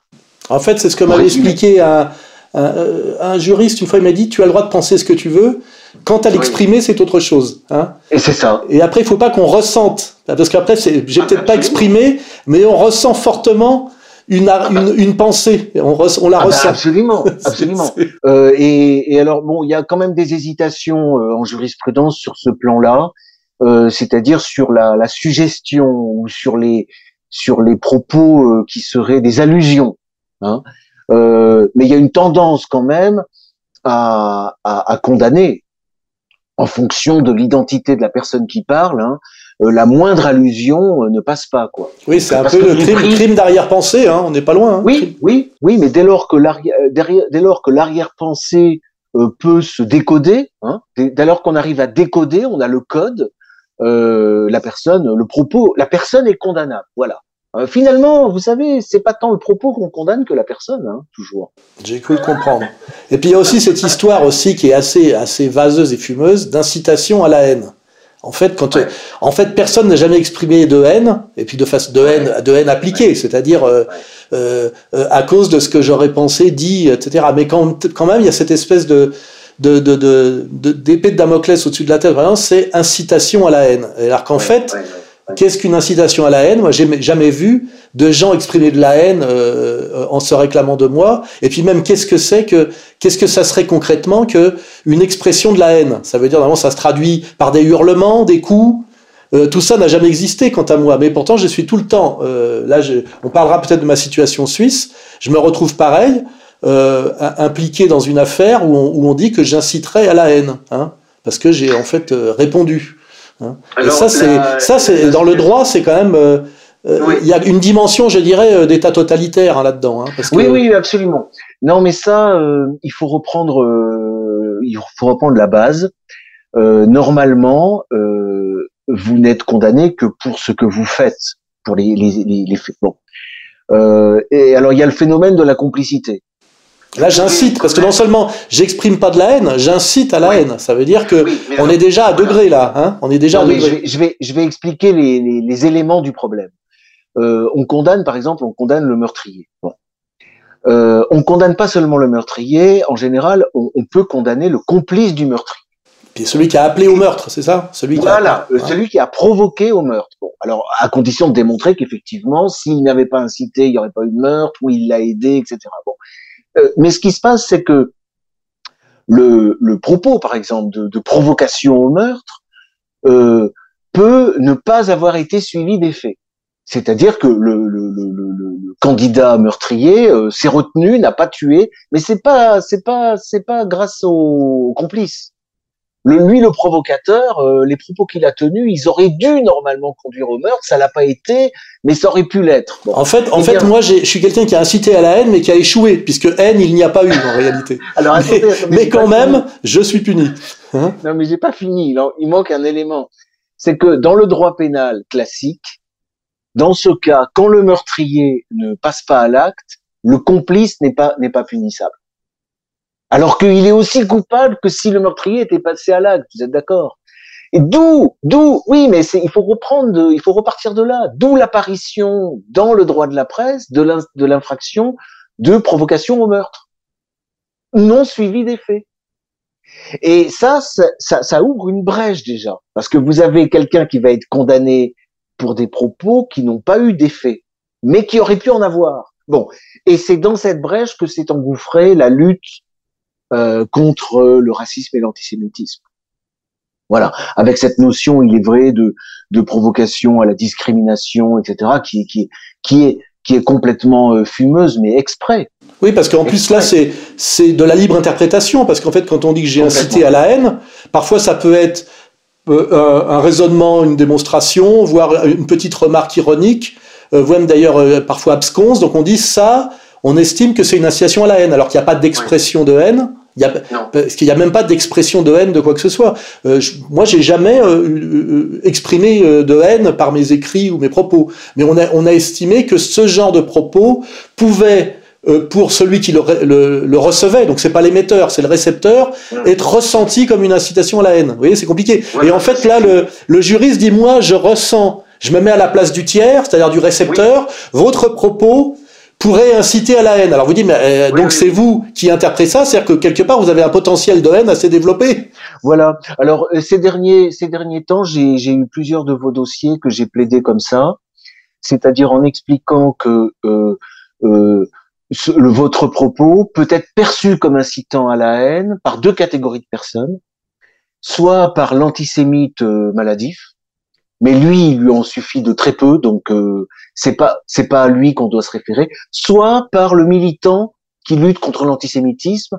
S3: En fait, c'est ce que m'avait expliqué un, un, juriste une fois. Il m'a dit tu as le droit de penser ce que tu veux. Quant à l'exprimer, c'est autre chose. Hein
S2: et c'est ça.
S3: Et après, il faut pas qu'on ressente, parce qu'après, j'ai peut-être pas exprimé, mais on ressent fortement une, une, une, pensée. On, on la ah bah, ressent.
S2: absolument, absolument. euh, et, et, alors, bon, il y a quand même des hésitations euh, en jurisprudence sur ce plan-là, euh, c'est-à-dire sur la, la, suggestion ou sur les sur les propos euh, qui seraient des allusions. Hein. Euh, mais il y a une tendance quand même à, à, à condamner en fonction de l'identité de la personne qui parle. Hein, euh, la moindre allusion euh, ne passe pas, quoi.
S3: Oui, c'est un peu le crime, crime d'arrière-pensée. Hein, on n'est pas loin. Hein.
S2: Oui, oui, oui, mais dès lors que l'arrière, dès lors que l'arrière-pensée euh, peut se décoder, hein, dès, lors qu'on arrive à décoder, on a le code. Euh, la personne, le propos, la personne est condamnable. Voilà. Euh, finalement, vous savez, c'est pas tant le propos qu'on condamne que la personne, hein, toujours.
S3: J'ai cru le comprendre. Et puis il y a aussi cette histoire aussi qui est assez, assez vaseuse et fumeuse d'incitation à la haine. En fait, quand, en fait, personne n'a jamais exprimé de haine, et puis de face de haine, de haine appliquée, c'est-à-dire euh, euh, à cause de ce que j'aurais pensé, dit, etc. Mais quand, quand même, il y a cette espèce de de, de, de, d'épée de, Damoclès au-dessus de la tête, vraiment, c'est incitation à la haine. Alors qu'en fait, Qu'est-ce qu'une incitation à la haine? Moi, j'ai jamais vu de gens exprimer de la haine euh, en se réclamant de moi. Et puis même, qu'est-ce que c'est que qu'est-ce que ça serait concrètement que une expression de la haine? Ça veut dire vraiment, ça se traduit par des hurlements, des coups. Euh, tout ça n'a jamais existé quant à moi, mais pourtant je suis tout le temps. Euh, là, on parlera peut-être de ma situation suisse. Je me retrouve pareil, euh, impliqué dans une affaire où on, où on dit que j'inciterais à la haine, hein, parce que j'ai en fait euh, répondu. Hein. Ça, c'est, ça, c'est dans le droit, c'est quand même. Euh, euh, il y a une dimension, je dirais, euh, d'état totalitaire hein, là-dedans. Hein,
S2: parce que... Oui, oui, absolument. Non, mais ça, il faut reprendre, il faut reprendre la base. normalement, vous n'êtes condamné que pour ce que vous faites, pour les, les, les, les faits. Bon. et alors, il y a le phénomène de la complicité.
S3: Là, j'incite, parce que non seulement j'exprime pas de la haine, j'incite à la haine. Ça veut dire que on est déjà à degré là. Hein on est déjà à degré.
S2: Je vais, je vais, expliquer les, les, les, éléments du problème. Euh, on condamne, par exemple, on condamne le meurtrier. Bon. Euh, on condamne pas seulement le meurtrier. En général, on, on peut condamner le complice du meurtrier.
S3: Puis celui qui a appelé au meurtre, c'est ça?
S2: Celui qui voilà, a... Euh, celui qui a provoqué au meurtre. Bon, alors à condition de démontrer qu'effectivement, s'il n'avait pas incité, il n'y aurait pas eu de meurtre, ou il l'a aidé, etc. Bon, euh, mais ce qui se passe, c'est que le, propos, par exemple, de, provocation au meurtre, euh, peut ne pas avoir été suivi des faits. C'est-à-dire que le, candidat meurtrier euh, s'est retenu, n'a pas tué, mais c'est pas c'est pas c'est pas grâce aux complices. Le, lui, le provocateur, euh, les propos qu'il a tenus, ils auraient dû normalement conduire au meurtre. Ça l'a pas été, mais ça aurait pu l'être.
S3: en fait, en fait, moi, je suis quelqu'un qui a incité à la haine, mais qui a échoué, puisque haine, il n'y a pas eu en réalité. Alors, mais, quand même, je suis puni.
S2: Hein non, mais j'ai pas fini. Il manque un élément. C'est que dans le droit pénal classique, dans ce cas, quand le meurtrier ne passe pas à l'acte, le complice n'est pas n'est pas punissable. Alors qu'il est aussi coupable que si le meurtrier était passé à l'acte. Vous êtes d'accord? D'où, d'où, oui, mais il faut reprendre, il faut repartir de là. D'où l'apparition dans le droit de la presse de l'infraction de provocation au meurtre, non suivi des faits. Et ça, ça, ça ouvre une brèche déjà, parce que vous avez quelqu'un qui va être condamné pour des propos qui n'ont pas eu d'effet, mais qui auraient pu en avoir. Bon, et c'est dans cette brèche que s'est engouffrée la lutte euh, contre le racisme et l'antisémitisme. Voilà, avec cette notion, il est vrai, de, de provocation à la discrimination, etc., qui, qui, qui est qui est complètement euh, fumeuse, mais exprès.
S3: Oui, parce qu'en plus là, c'est c'est de la libre interprétation, parce qu'en fait, quand on dit que j'ai incité à la haine, parfois ça peut être euh, un raisonnement, une démonstration, voire une petite remarque ironique, voire d'ailleurs parfois absconse. Donc on dit ça, on estime que c'est une incitation à la haine, alors qu'il n'y a pas d'expression de haine. Il y a, parce qu'il n'y a même pas d'expression de haine de quoi que ce soit. Euh, je, moi, j'ai jamais euh, euh, exprimé euh, de haine par mes écrits ou mes propos, mais on a, on a estimé que ce genre de propos pouvait pour celui qui le, le, le recevait, donc c'est pas l'émetteur, c'est le récepteur, être ressenti comme une incitation à la haine. Vous voyez, c'est compliqué. Et en fait, là, le, le juriste dit, moi, je ressens, je me mets à la place du tiers, c'est-à-dire du récepteur, votre propos pourrait inciter à la haine. Alors vous dites, mais euh, donc c'est vous qui interprétez ça, c'est-à-dire que quelque part vous avez un potentiel de haine assez développé.
S2: Voilà. Alors euh, ces derniers ces derniers temps, j'ai j'ai eu plusieurs de vos dossiers que j'ai plaidé comme ça, c'est-à-dire en expliquant que euh, euh, ce- le, votre propos peut être perçu comme incitant à la haine par deux catégories de personnes, soit par l'antisémite euh, maladif, mais lui, il lui en suffit de très peu, donc euh, c'est pas c'est pas à lui qu'on doit se référer, soit par le militant qui lutte contre l'antisémitisme,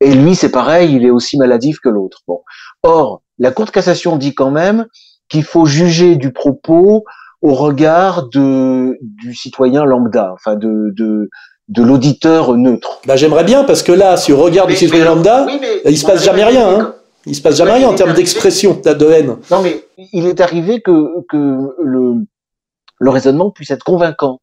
S2: et lui c'est pareil, il est aussi maladif que l'autre. Bon, or la Cour de cassation dit quand même qu'il faut juger du propos au regard de du citoyen lambda, enfin de de de l'auditeur neutre.
S3: Bah, j'aimerais bien parce que là, si on regarde le citoyen lambda, il se passe jamais rien. Hein. Il se passe jamais
S2: Ouais,
S3: rien en termes d'expression de haine.
S2: Non, mais il est arrivé que, que le, le raisonnement puisse être convaincant.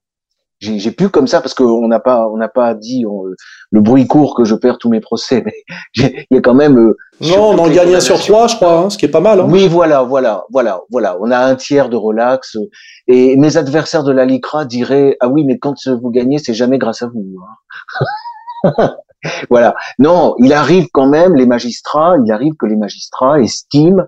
S2: J'ai pu comme ça parce qu'on n'a pas on n'a pas dit on- le bruit court que je perds tous mes procès, mais il y a quand même. euh,
S3: Non, on en gagne un sur trois, je crois, hein, ce qui est pas mal. Hein.
S2: Oui, voilà, voilà, voilà, voilà. On a un tiers de relax. euh, Et mes adversaires de la LICRA diraient ah oui, mais quand vous gagnez, c'est jamais grâce à vous. hein. voilà. Non, il arrive quand même les magistrats. Il arrive que les magistrats estiment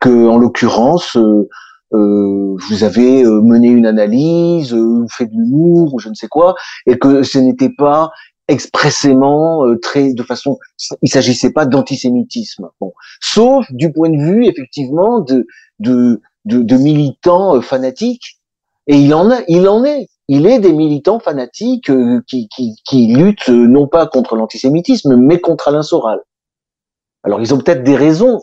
S2: que, en l'occurrence, euh, euh, vous avez euh, mené une analyse, euh, fait de l'humour ou je ne sais quoi, et que ce n'était pas expressément euh, très de façon il s'agissait pas d'antisémitisme bon sauf du point de vue effectivement de de de, militants fanatiques et il en a il en est il est des militants fanatiques euh, qui, qui qui luttent euh, non pas contre l'antisémitisme mais contre Alain Soral. Alors ils ont peut-être des raisons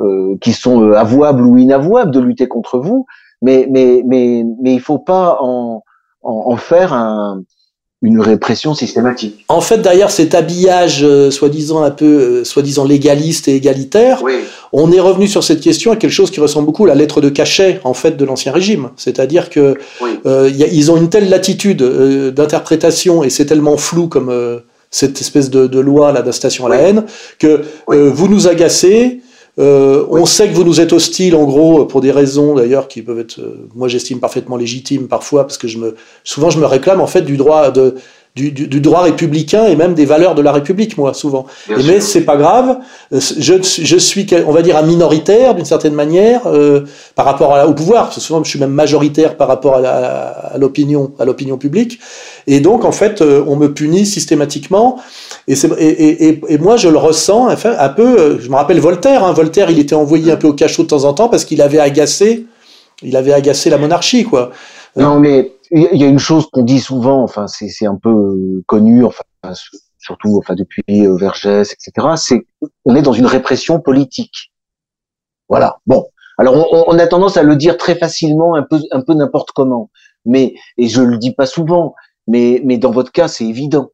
S2: euh, qui sont euh, avouables ou inavouables de lutter contre vous mais mais mais mais il faut pas en en, en faire un une répression systématique
S3: En fait, derrière cet habillage euh, soi-disant un peu, euh, soi-disant légaliste et égalitaire,
S2: oui
S3: on est revenu sur cette question à quelque chose qui ressemble beaucoup à la lettre de cachet en fait de l'ancien régime. C'est-à-dire que
S2: oui
S3: euh, y a- ils ont une telle latitude d'interprétation et c'est tellement flou comme cette espèce de, de loi là d'incitation à la haine que vous nous agacez. Euh,
S2: Oui.
S3: On sait que vous nous êtes hostiles, en gros, pour des raisons d'ailleurs qui peuvent être, euh, moi j'estime parfaitement légitimes parfois, parce que je me, souvent je me réclame en fait du droit de, du, du, du droit républicain et même des valeurs de la République, moi souvent.
S2: bien
S3: Et
S2: sûr.
S3: mais c'est pas grave. Euh, Je, je suis, on va dire, un minoritaire d'une certaine manière euh, par rapport à- au pouvoir. Parce que souvent, je suis même majoritaire par rapport à, l'opinion, à l'opinion publique. Et donc, en fait, euh, on me punit systématiquement. Et, c'est- et, et, et, et moi, je le ressens enfin, un peu. euh, Je me rappelle Voltaire. Hein, Voltaire, il était envoyé un peu au cachot de temps en temps parce qu'il avait agacé, il avait agacé la monarchie, quoi.
S2: Non, mais il y a une chose qu'on dit souvent, enfin, c'est un peu euh, connu, enfin, surtout, enfin, depuis euh, Vergès, etc. C'est on est dans une répression politique. Voilà. Bon. Alors, on, on a tendance à le dire très facilement, un peu, un peu n'importe comment. Mais et je le dis pas souvent, mais mais dans votre cas, c'est évident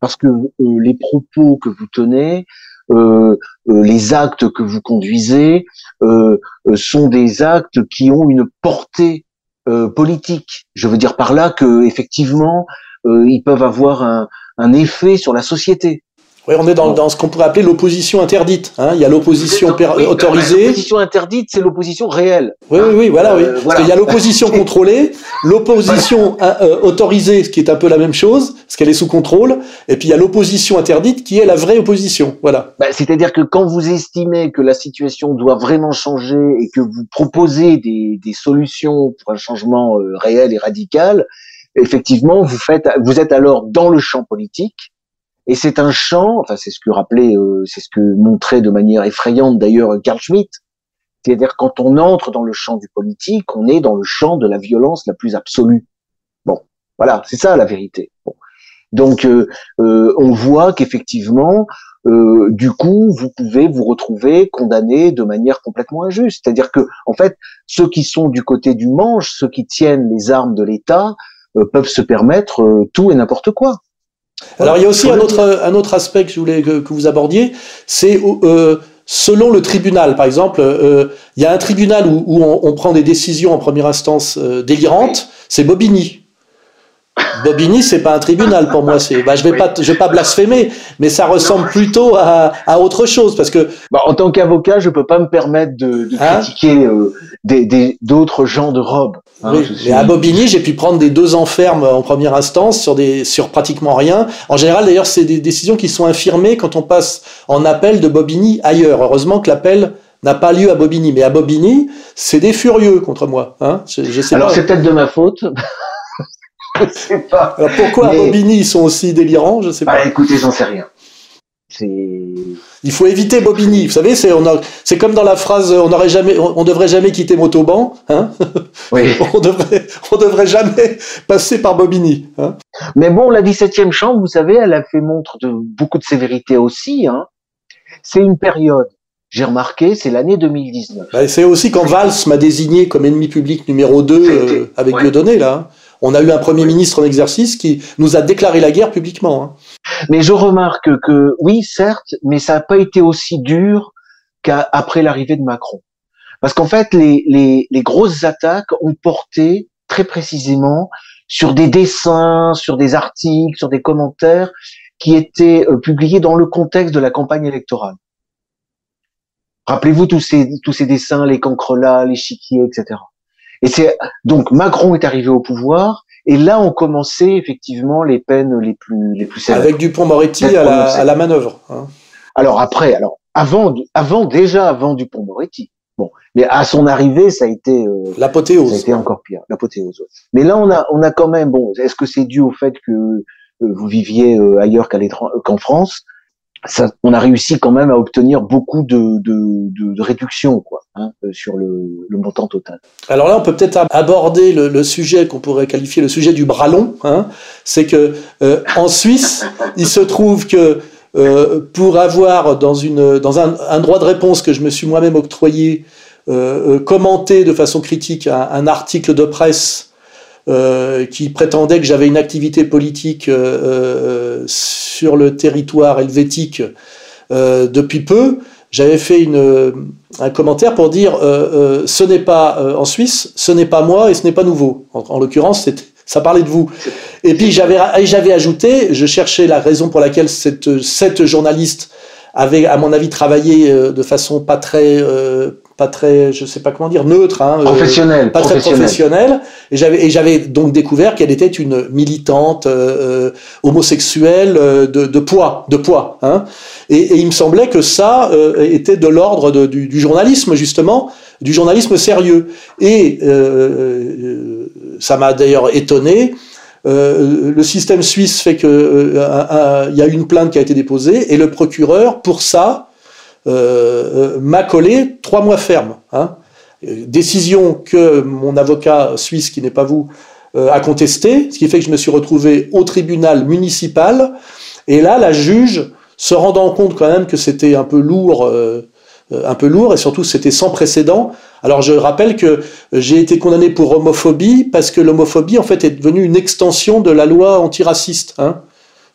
S2: parce que euh, les propos que vous tenez, euh, euh, les actes que vous conduisez, euh, sont des actes qui ont une portée euh, politique. Je veux dire par là que effectivement, euh, ils peuvent avoir un, un effet sur la société.
S3: Oui, on est dans, dans ce qu'on pourrait appeler l'opposition interdite. Hein. Il y a l'opposition
S2: Oui,
S3: autorisée.
S2: L'opposition interdite, c'est l'opposition réelle.
S3: Oui, oui, oui, voilà, oui.
S2: Euh,
S3: Parce
S2: voilà.
S3: qu'il y a l'opposition contrôlée, l'opposition euh, euh, autorisée, ce qui est un peu la même chose, parce qu'elle est sous contrôle, et puis il y a l'opposition interdite, qui est la vraie opposition. Voilà.
S2: Bah, C'est-à-dire que quand vous estimez que la situation doit vraiment changer et que vous proposez des, des solutions pour un changement euh, réel et radical, effectivement, vous faites, vous êtes alors dans le champ politique. Et c'est un champ, enfin c'est ce que rappelait, euh, c'est ce que montrait de manière effrayante d'ailleurs Carl Schmitt. C'est-à-dire quand on entre dans le champ du politique, on est dans le champ de la violence la plus absolue. Bon, voilà, c'est ça la vérité. Donc euh, euh, on voit qu'effectivement, du coup, vous pouvez vous retrouver condamné de manière complètement injuste. C'est-à-dire que, en fait, ceux qui sont du côté du manche, ceux qui tiennent les armes de l'État, peuvent se permettre tout et n'importe quoi.
S3: Alors il y a aussi un autre, un autre aspect que je voulais que, que vous abordiez, c'est euh, selon le tribunal. Par exemple, euh, il y a un tribunal où, où on, on prend des décisions en première instance euh, délirantes, c'est Bobigny. Bobigny, c'est pas un tribunal pour moi. C'est, bah, je vais pas, je vais pas blasphémer, mais ça ressemble plutôt à, à autre chose parce que.
S2: Bah, en tant qu'avocat, je peux pas me permettre de, de
S3: Hein
S2: critiquer euh, des, des, d'autres gens de robe. hein.
S3: Oui,
S2: suis-
S3: à Bobigny, j'ai pu prendre des deux ans ferme en première instance sur des sur pratiquement rien. En général, d'ailleurs, c'est des décisions qui sont infirmées quand on passe en appel de Bobigny ailleurs. Heureusement que l'appel n'a pas lieu à Bobigny, mais à Bobigny, c'est des furieux contre moi. Hein je, je sais
S2: Alors c'est peut-être de ma faute. Je sais pas.
S3: Alors, pourquoi
S2: mais-
S3: à Bobigny ils sont aussi délirants Je sais pas.
S2: Bah écoutez, j'en sais rien.
S3: Il faut éviter Bobigny. Vous savez, c'est on a- c'est comme dans la phrase on n'aurait jamais, on, on devrait jamais quitter Motoban. Hein
S2: oui.
S3: on devrait, on devrait jamais passer par Bobigny. Hein
S2: Mais bon, la 17e chambre, vous savez, elle a fait montre de beaucoup de sévérité aussi. Hein. C'est une période. J'ai remarqué, c'est l'année 2019.
S3: Bah, c'est aussi quand Valls m'a désigné comme ennemi public numéro 2
S2: C'était-
S3: avec
S2: ouais.
S3: Dieudonné, là. On a eu un premier ministre en exercice qui nous a déclaré la guerre publiquement. hein.
S2: Mais je remarque que oui, certes, mais ça n'a pas été aussi dur qu'après l'arrivée de Macron. Parce qu'en fait, les, les, les grosses attaques ont porté très précisément sur des dessins, sur des articles, sur des commentaires qui étaient euh, publiés dans le contexte de la campagne électorale. Rappelez-vous tous ces, tous ces dessins, les cancrelats, les chiquiers, etc. Et c'est donc Macron est arrivé au pouvoir et là ont commencé effectivement les peines les plus les plus sévères.
S3: Avec Dupont-Moretti à la, à la manœuvre. hein.
S2: Alors après, alors avant, avant déjà avant Dupont-Moretti. Bon, mais à son arrivée, ça a été, euh, ça a
S3: L'apothéose.
S2: été encore pire, l'apothéose. Mais là, on a, on a quand même, bon, est-ce que c'est dû au fait que euh, vous viviez euh, ailleurs qu'à l'étran- qu'en France? Ça, On a réussi quand même à obtenir beaucoup de, de, de, de réduction, quoi, hein, euh, sur le, le montant total.
S3: Alors là, on peut peut-être ab- aborder le, le sujet qu'on pourrait qualifier le sujet du bras long. Hein. C'est que euh, en Suisse, il se trouve que euh, pour avoir dans, une, dans un, un droit de réponse que je me suis moi-même octroyé, euh, euh, commenté de façon critique un article de presse euh, qui prétendait que j'avais une activité politique euh, euh, sur le territoire helvétique depuis peu, j'avais fait un commentaire pour dire ce n'est pas en Suisse, ce n'est pas moi et ce n'est pas nouveau. En, en l'occurrence, ça parlait de vous. Et puis j'avais ajouté, je cherchais la raison pour laquelle cette, journaliste avait, à mon avis, travaillé de façon pas très, pas très, je sais pas comment dire, neutre, hein, euh,
S2: Professionnel,
S3: pas très
S2: professionnel.
S3: Et j'avais, et j'avais donc découvert qu'elle était une militante euh, euh, homosexuelle euh, de, de poids, de poids. Hein. Et, et il me semblait que ça euh, était de l'ordre du, du journalisme justement, du journalisme sérieux. Et ça m'a d'ailleurs étonné. Euh, le système suisse fait que euh, il y a une plainte qui a été déposée et le procureur pour ça euh, euh, m'a collé trois mois ferme. Hein. Euh, Décision que mon avocat suisse, qui n'est pas vous, a contesté, ce qui fait que je me suis retrouvé au tribunal municipal. Et là, la juge, se rendant compte quand même que c'était un peu lourd, un peu lourd, et surtout c'était sans précédent. Alors je rappelle que j'ai été condamné pour homophobie parce que l'homophobie en fait est devenue une extension de la loi antiraciste. Hein.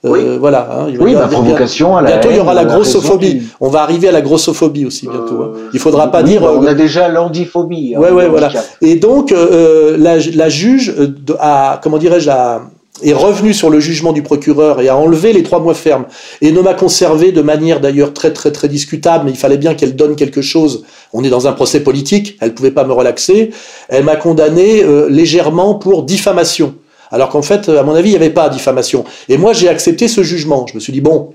S3: Euh,
S2: Oui.
S3: Voilà. hein, il va
S2: Oui, la provocation à la
S3: Bientôt, il y aura la grossophobie. On va arriver à la grossophobie aussi bientôt. hein.
S2: Euh,
S3: Il faudra pas
S2: oui,
S3: dire.
S2: bah,
S3: euh,
S2: on a déjà l'andiphobie. hein,
S3: Ouais, voilà. Et donc, euh, la, la juge euh, a, comment dirais-je, a- est revenue sur le jugement du procureur et a enlevé les trois mois fermes et ne m'a conservé de manière d'ailleurs très très très discutable, mais il fallait bien qu'elle donne quelque chose. On est dans un procès politique, elle pouvait pas me relaxer. Elle m'a condamné euh, légèrement pour diffamation. Alors qu'en fait, à mon avis, il n'y avait pas diffamation. Et moi, j'ai accepté ce jugement. Je me suis dit, bon,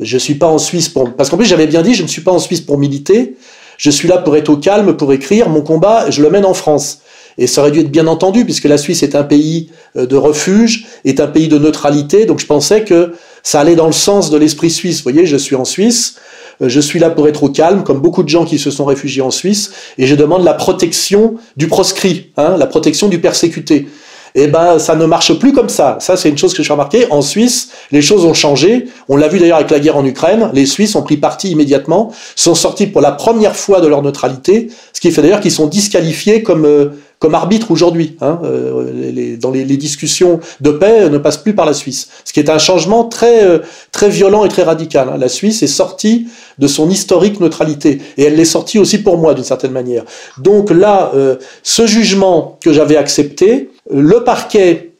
S3: je suis pas en Suisse pour... Parce qu'en plus, j'avais bien dit, je ne suis pas en Suisse pour militer. Je suis là pour être au calme, pour écrire. Mon combat, je le mène en France. Et ça aurait dû être bien entendu, puisque la Suisse est un pays euh, de refuge, est un pays de neutralité. Donc je pensais que ça allait dans le sens de l'esprit suisse. Vous voyez, je suis en Suisse. euh, Je suis là pour être au calme, comme beaucoup de gens qui se sont réfugiés en Suisse, et je demande la protection du proscrit, hein, la protection du persécuté. Eh ben, ça ne marche plus comme ça. Ça, c'est une chose que j'ai remarqué. En Suisse, les choses ont changé. On l'a vu d'ailleurs avec la guerre en Ukraine. Les Suisses ont pris parti immédiatement, sont sortis pour la première fois de leur neutralité, ce qui fait d'ailleurs qu'ils sont disqualifiés comme euh, comme arbitre aujourd'hui. Hein. Euh, les- dans les, les discussions de paix, ne passent plus par la Suisse. Ce qui est un changement très euh, très violent et très radical. hein. La Suisse est sortie de son historique neutralité et elle l'est sortie aussi pour moi d'une certaine manière. Donc là, euh, ce jugement que j'avais accepté, le parquet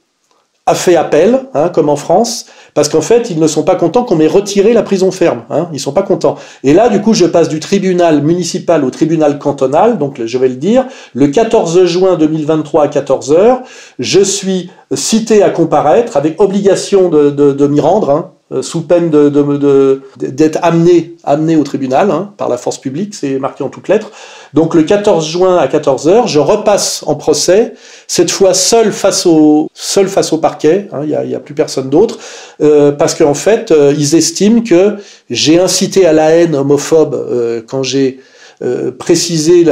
S3: a fait appel, hein, comme en France, parce qu'en fait, ils ne sont pas contents qu'on m'ait retiré la prison ferme. Hein, ils sont pas contents. Et là, du coup, je passe du tribunal municipal au tribunal cantonal, donc je vais le dire, le 14 juin 2023 à 14 heures, je suis cité à comparaître avec obligation de, m'y rendre. Hein, sous peine d'être de, de, amené, amené au tribunal hein, par la force publique, c'est marqué en toutes lettres. Donc le 14 juin à 14h, je repasse en procès, cette fois seul face au, seul face au parquet, hein, il n'y a, y a, plus personne d'autre, euh, parce qu'en fait, euh, ils estiment que j'ai incité à la haine homophobe euh, quand j'ai euh, précisé,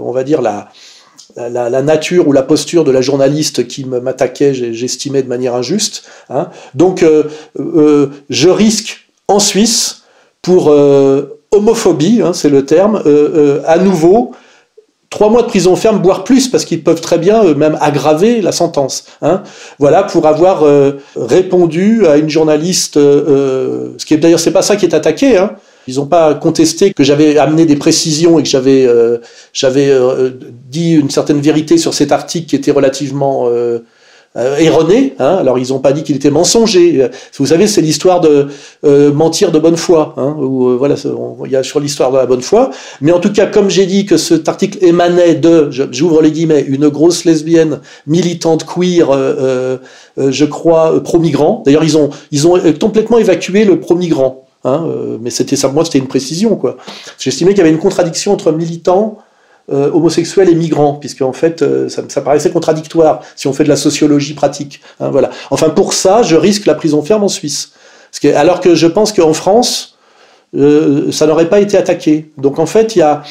S3: on va dire, la, la, nature ou la posture de la journaliste qui m'attaquait, j'estimais de manière injuste. Hein. Donc, euh, euh, je risque en Suisse, pour euh, homophobie, hein, c'est le terme, à nouveau, trois mois de prison ferme, voire plus, parce qu'ils peuvent très bien même aggraver la sentence. Hein. Voilà, pour avoir répondu à une journaliste, ce qui est d'ailleurs, c'est pas ça qui est attaqué. Hein. Ils n'ont pas contesté que j'avais amené des précisions et que j'avais euh, euh, dit une certaine vérité sur cet article qui était relativement euh, erroné. Hein. Alors ils n'ont pas dit qu'il était mensonger. Vous savez, c'est l'histoire de mentir de bonne foi. Hein, voilà, il y a sur l'histoire de la bonne foi. Mais en tout cas, comme j'ai dit que cet article émanait de, j'ouvre les guillemets, une grosse lesbienne militante queer, je crois pro-migrant. D'ailleurs, ils ont ils ont complètement évacué le pro-migrant. Hein, euh, mais c'était ça, moi, c'était une précision. J'estimais qu'il y avait une contradiction entre militants, euh, homosexuels et migrants, puisque en fait, euh, ça, ça, paraissait contradictoire si on fait de la sociologie pratique. Hein, voilà. Enfin, pour ça, je risque la prison ferme en Suisse. Alors que je pense qu'en France, ça n'aurait pas été attaqué. Donc en fait, il y a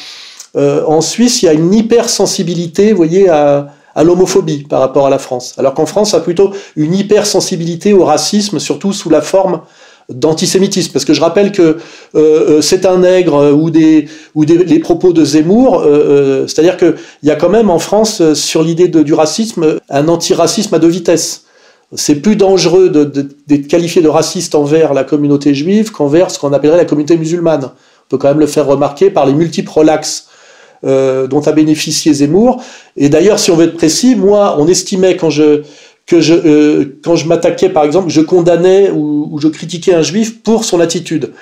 S3: en Suisse, il y a une hypersensibilité, vous voyez, à, à l'homophobie par rapport à la France. Alors qu'en France, y a plutôt une hypersensibilité au racisme, surtout sous la forme d'antisémitisme. Parce que je rappelle que euh, euh c'est un nègre euh, ou des ou des, les propos de Zemmour c'est-à-dire que il y a quand même en France sur l'idée du racisme un antiracisme à deux vitesses. C'est plus dangereux d'être qualifié de raciste envers la communauté juive qu'envers ce qu'on appellerait la communauté musulmane. On peut quand même le faire remarquer par les multiples relax dont a bénéficié Zemmour. Et d'ailleurs si on veut être précis moi on estimait quand je que je, euh, quand je m'attaquais, par exemple, je condamnais ou, ou, je critiquais un juif pour son attitude.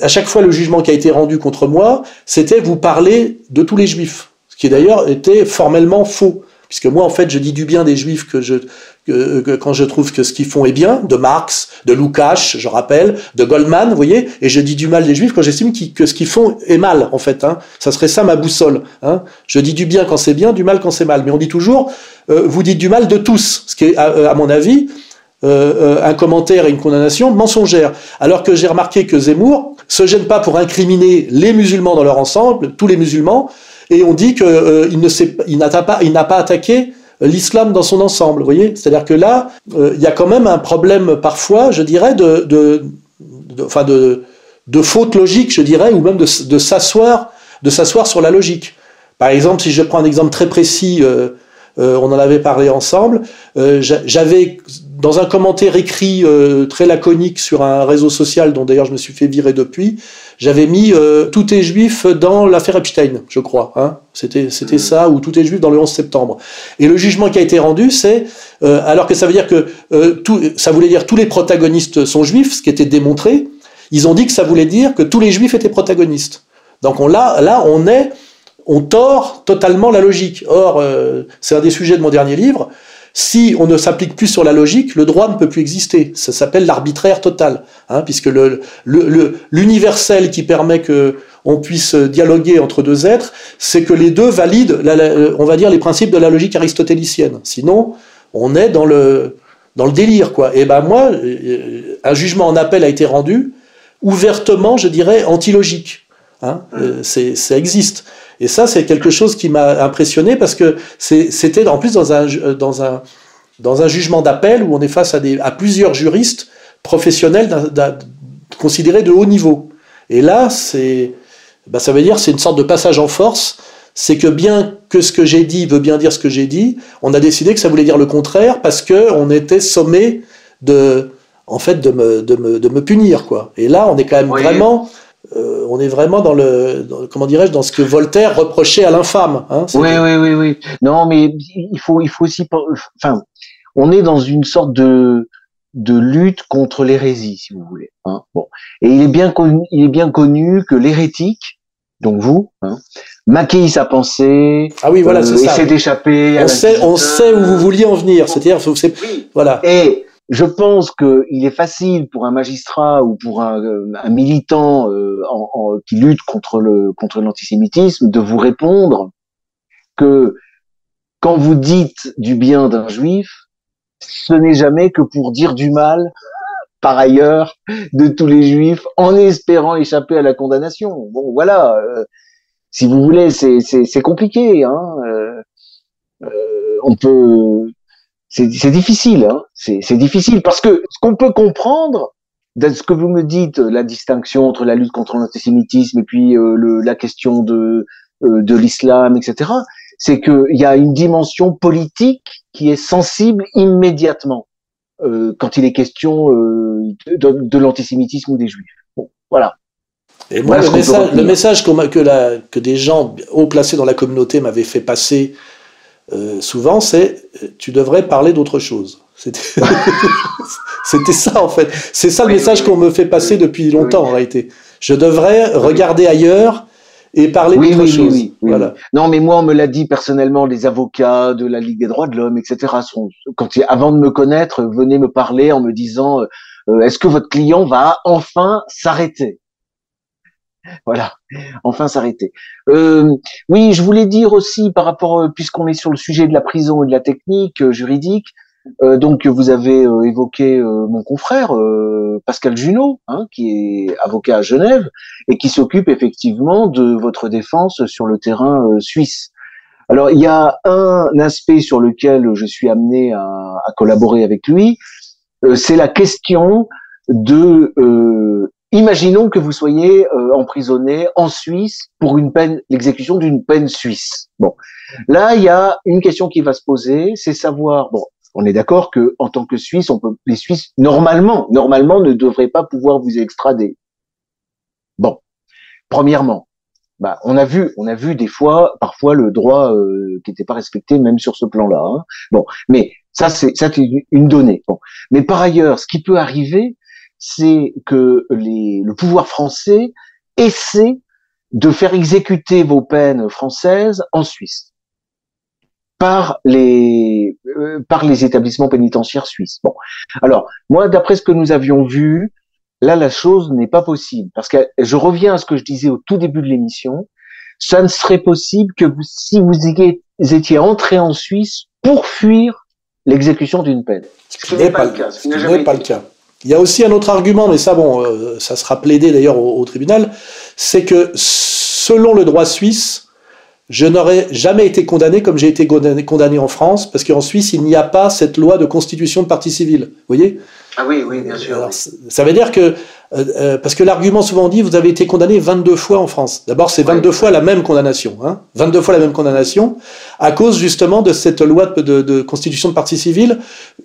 S3: À chaque fois, le jugement qui a été rendu contre moi, c'était vous parler de tous les juifs, ce qui d'ailleurs était formellement faux. Puisque moi, en fait, je dis du bien des juifs que je, quand je trouve que ce qu'ils font est bien, de Marx, de Lukács, je rappelle, de Goldman, vous voyez, et je dis du mal des juifs quand j'estime que ce qu'ils font est mal, en fait. Hein. Ça serait ça ma boussole. Hein. Je dis du bien quand c'est bien, du mal quand c'est mal. Mais on dit toujours, euh, vous dites du mal de tous, ce qui est, à, mon avis, euh, euh, un commentaire et une condamnation mensongère. Alors que j'ai remarqué que Zemmour se gêne pas pour incriminer les musulmans dans leur ensemble, tous les musulmans, et on dit qu'il n'a pas, pas attaqué l'islam dans son ensemble. Vous voyez, c'est-à-dire que là, euh, il y a quand même un problème parfois, je dirais, de, de, enfin de, de faute logique, je dirais, ou même de, s'asseoir, de s'asseoir sur la logique. Par exemple, si je prends un exemple très précis, euh, euh, on en avait parlé ensemble. J'avais dans un commentaire écrit très laconique sur un réseau social dont d'ailleurs je me suis fait virer depuis, j'avais mis euh, tout est juif dans l'affaire Epstein, je crois. Hein c'était c'était mmh. ça ou tout est juif dans le 11 septembre. Et le jugement qui a été rendu, c'est euh, alors que ça veut dire que euh, tout, ça voulait dire tous les protagonistes sont juifs, ce qui était démontré. Ils ont dit que ça voulait dire que tous les juifs étaient protagonistes. Donc on là là on est on tord totalement la logique. Or, euh, c'est un des sujets de mon dernier livre. Si on ne s'applique plus sur la logique, le droit ne peut plus exister. Ça s'appelle l'arbitraire total, hein, puisque l'universel qui permet que on puisse dialoguer entre deux êtres, c'est que les deux valident, la, on va dire, les principes de la logique aristotélicienne. Sinon, on est dans le dans le délire, quoi. Et ben moi, euh, un jugement en appel a été rendu ouvertement, je dirais, antilogique. Hein, euh, ça existe. Et ça, c'est quelque chose qui m'a impressionné parce que c'était en plus dans un, dans un, dans un jugement d'appel où on est face à, des, à plusieurs juristes professionnels considérés de haut niveau. Et là, c'est, ben ça veut dire c'est une sorte de passage en force. C'est que bien que ce que j'ai dit veut bien dire ce que j'ai dit, on a décidé que ça voulait dire le contraire parce que on était sommé de, en fait, de me, de me, de me punir quoi. Et là, on est quand même oui. vraiment euh, on est vraiment dans le, dans, comment dirais-je, dans ce que Voltaire reprochait à l'infâme.
S2: Hein, oui, oui, oui, oui. Non, mais il faut, il faut aussi, enfin, on est dans une sorte de de lutte contre l'hérésie, si vous voulez. Hein. Bon, et il est bien connu, il est bien connu que l'hérétique, donc vous, hein, maquille sa pensée,
S3: ah oui, voilà, euh,
S2: essaie d'échapper.
S3: On sait, on sait où vous vouliez en venir. C'est-à-dire, voilà.
S2: Et je pense qu'il est facile pour un magistrat ou pour un, un militant euh, qui lutte contre le contre l'antisémitisme de vous répondre que quand vous dites du bien d'un juif, ce n'est jamais que pour dire du mal par ailleurs de tous les juifs en espérant échapper à la condamnation. Bon, voilà. Euh, si vous voulez, c'est compliqué. Hein, euh, euh, on peut, c'est difficile. Hein, c'est difficile parce que ce qu'on peut comprendre, de ce que vous me dites, la distinction entre la lutte contre l'antisémitisme et puis le, la question de de l'islam, etc c'est qu'il y a une dimension politique qui est sensible immédiatement euh, quand il est question euh, de, l'antisémitisme ou des juifs. Bon, voilà.
S3: Et moi, le, message, le message, que, la, que des gens haut placés dans la communauté m'avaient fait passer euh, souvent, c'est tu devrais parler d'autre chose. C'était ça en fait. C'est ça le message qu'on me fait passer depuis longtemps en réalité. Je devrais regarder ailleurs et parler oui, d'autre chose. voilà.
S2: Non, mais moi, on me l'a dit personnellement, les avocats de la Ligue des droits de l'homme, etc. Sont, quand avant de me connaître, venaient me parler en me disant euh, est-ce que votre client va enfin s'arrêter? voilà, enfin s'arrêter. Euh, oui, je voulais dire aussi par rapport, euh, puisqu'on est sur le sujet de la prison et de la technique euh, juridique, euh, donc vous avez euh, évoqué euh, mon confrère Pascal Junot, hein, qui est avocat à Genève et qui s'occupe effectivement de votre défense sur le terrain suisse. Alors il y a un aspect sur lequel je suis amené à, à collaborer avec lui, c'est la question de imaginons que vous soyez emprisonné en Suisse pour une peine, l'exécution d'une peine suisse. Bon, là il y a une question qui va se poser, c'est savoir bon on est d'accord que en tant que Suisse, on peut, les Suisses normalement, normalement ne devraient pas pouvoir vous extrader. Bon, premièrement, bah, on a vu, on a vu des fois, parfois le droit euh, qui n'était pas respecté, même sur ce plan-là. Hein. Bon, mais ça c'est ça c'est une donnée. Bon, mais par ailleurs, ce qui peut arriver, c'est que les, le pouvoir français essaie de faire exécuter vos peines françaises en Suisse par les euh, par les établissements pénitentiaires suisses. Bon, alors moi, d'après ce que nous avions vu, là la chose n'est pas possible parce que je reviens à ce que je disais au tout début de l'émission. Ça ne serait possible que vous, si vous étiez entré en Suisse pour fuir l'exécution d'une peine.
S3: Ce n'est pas, le cas. Ce n'est pas le cas. Il y a aussi un autre argument, mais ça, bon, euh, ça sera plaidé d'ailleurs au, tribunal, c'est que selon le droit suisse, je n'aurais jamais été condamné comme j'ai été condamné, en France, parce qu'en Suisse, il n'y a pas cette loi de constitution de partie civile. Vous voyez?
S2: Ah oui, oui, bien sûr.
S3: Ça veut dire que, euh, euh, parce que l'argument souvent dit, vous avez été condamné 22 fois en France. D'abord, c'est 22 fois la même condamnation. Hein 22 fois la même condamnation, à cause justement de cette loi de, constitution de partie civile,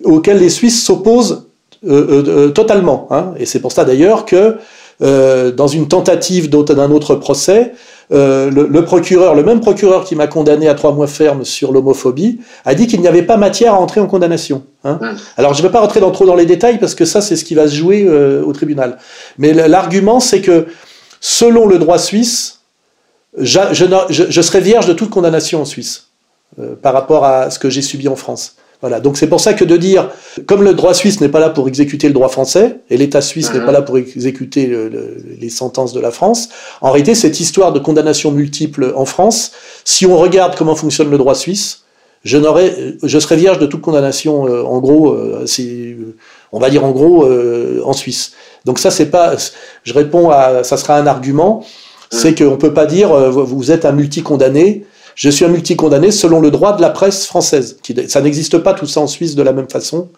S3: auquel les Suisses s'opposent totalement. Hein Et c'est pour ça d'ailleurs que, dans une tentative d'un autre procès, euh, le, procureur, le même procureur qui m'a condamné à trois mois ferme sur l'homophobie, a dit qu'il n'y avait pas matière à entrer en condamnation. Hein. Alors je ne vais pas rentrer dans, trop dans les détails parce que ça c'est ce qui va se jouer euh, au tribunal. Mais l'argument c'est que selon le droit suisse, je, je, serai vierge de toute condamnation en Suisse euh, par rapport à ce que j'ai subi en France. Voilà. Donc c'est pour ça que de dire, comme le droit suisse n'est pas là pour exécuter le droit français, et l'État suisse n'est pas là pour exécuter les sentences de la France, en réalité, cette histoire de condamnation multiple en France, si on regarde comment fonctionne le droit suisse, je je serais vierge de toute condamnation, euh, en gros, euh, on va dire en gros, euh, en Suisse. Donc ça, c'est pas, je réponds à, ça sera un argument, c'est qu'on peut pas dire, vous êtes un multi-condamné, je suis un multicondamné selon le droit de la presse française. Qui, ça n'existe pas tout ça en Suisse de la même façon.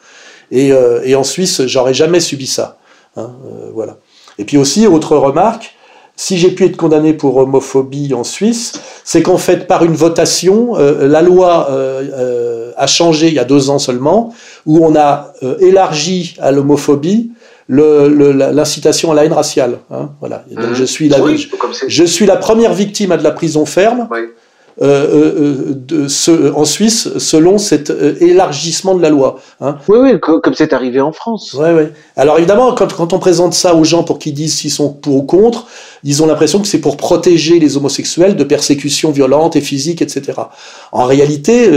S3: Et, euh, et en Suisse, j'aurais jamais subi ça. Hein, euh, voilà. Et puis aussi, autre remarque, si j'ai pu être condamné pour homophobie en Suisse, c'est qu'en fait, par une votation, euh, la loi a changé il y a deux ans seulement, où on a élargi à l'homophobie l'incitation à la haine raciale. Hein, voilà. donc mmh. je suis la, je, suis la première victime à de la prison ferme. Oui euh, de, ce, en Suisse selon cet élargissement de la loi.
S2: Hein. Oui, oui, comme c'est arrivé en France.
S3: Oui, oui. Alors évidemment, quand, quand on présente ça aux gens pour qu'ils disent s'ils sont pour ou contre, ils ont l'impression que c'est pour protéger les homosexuels de persécutions violentes et physiques, etc. En réalité,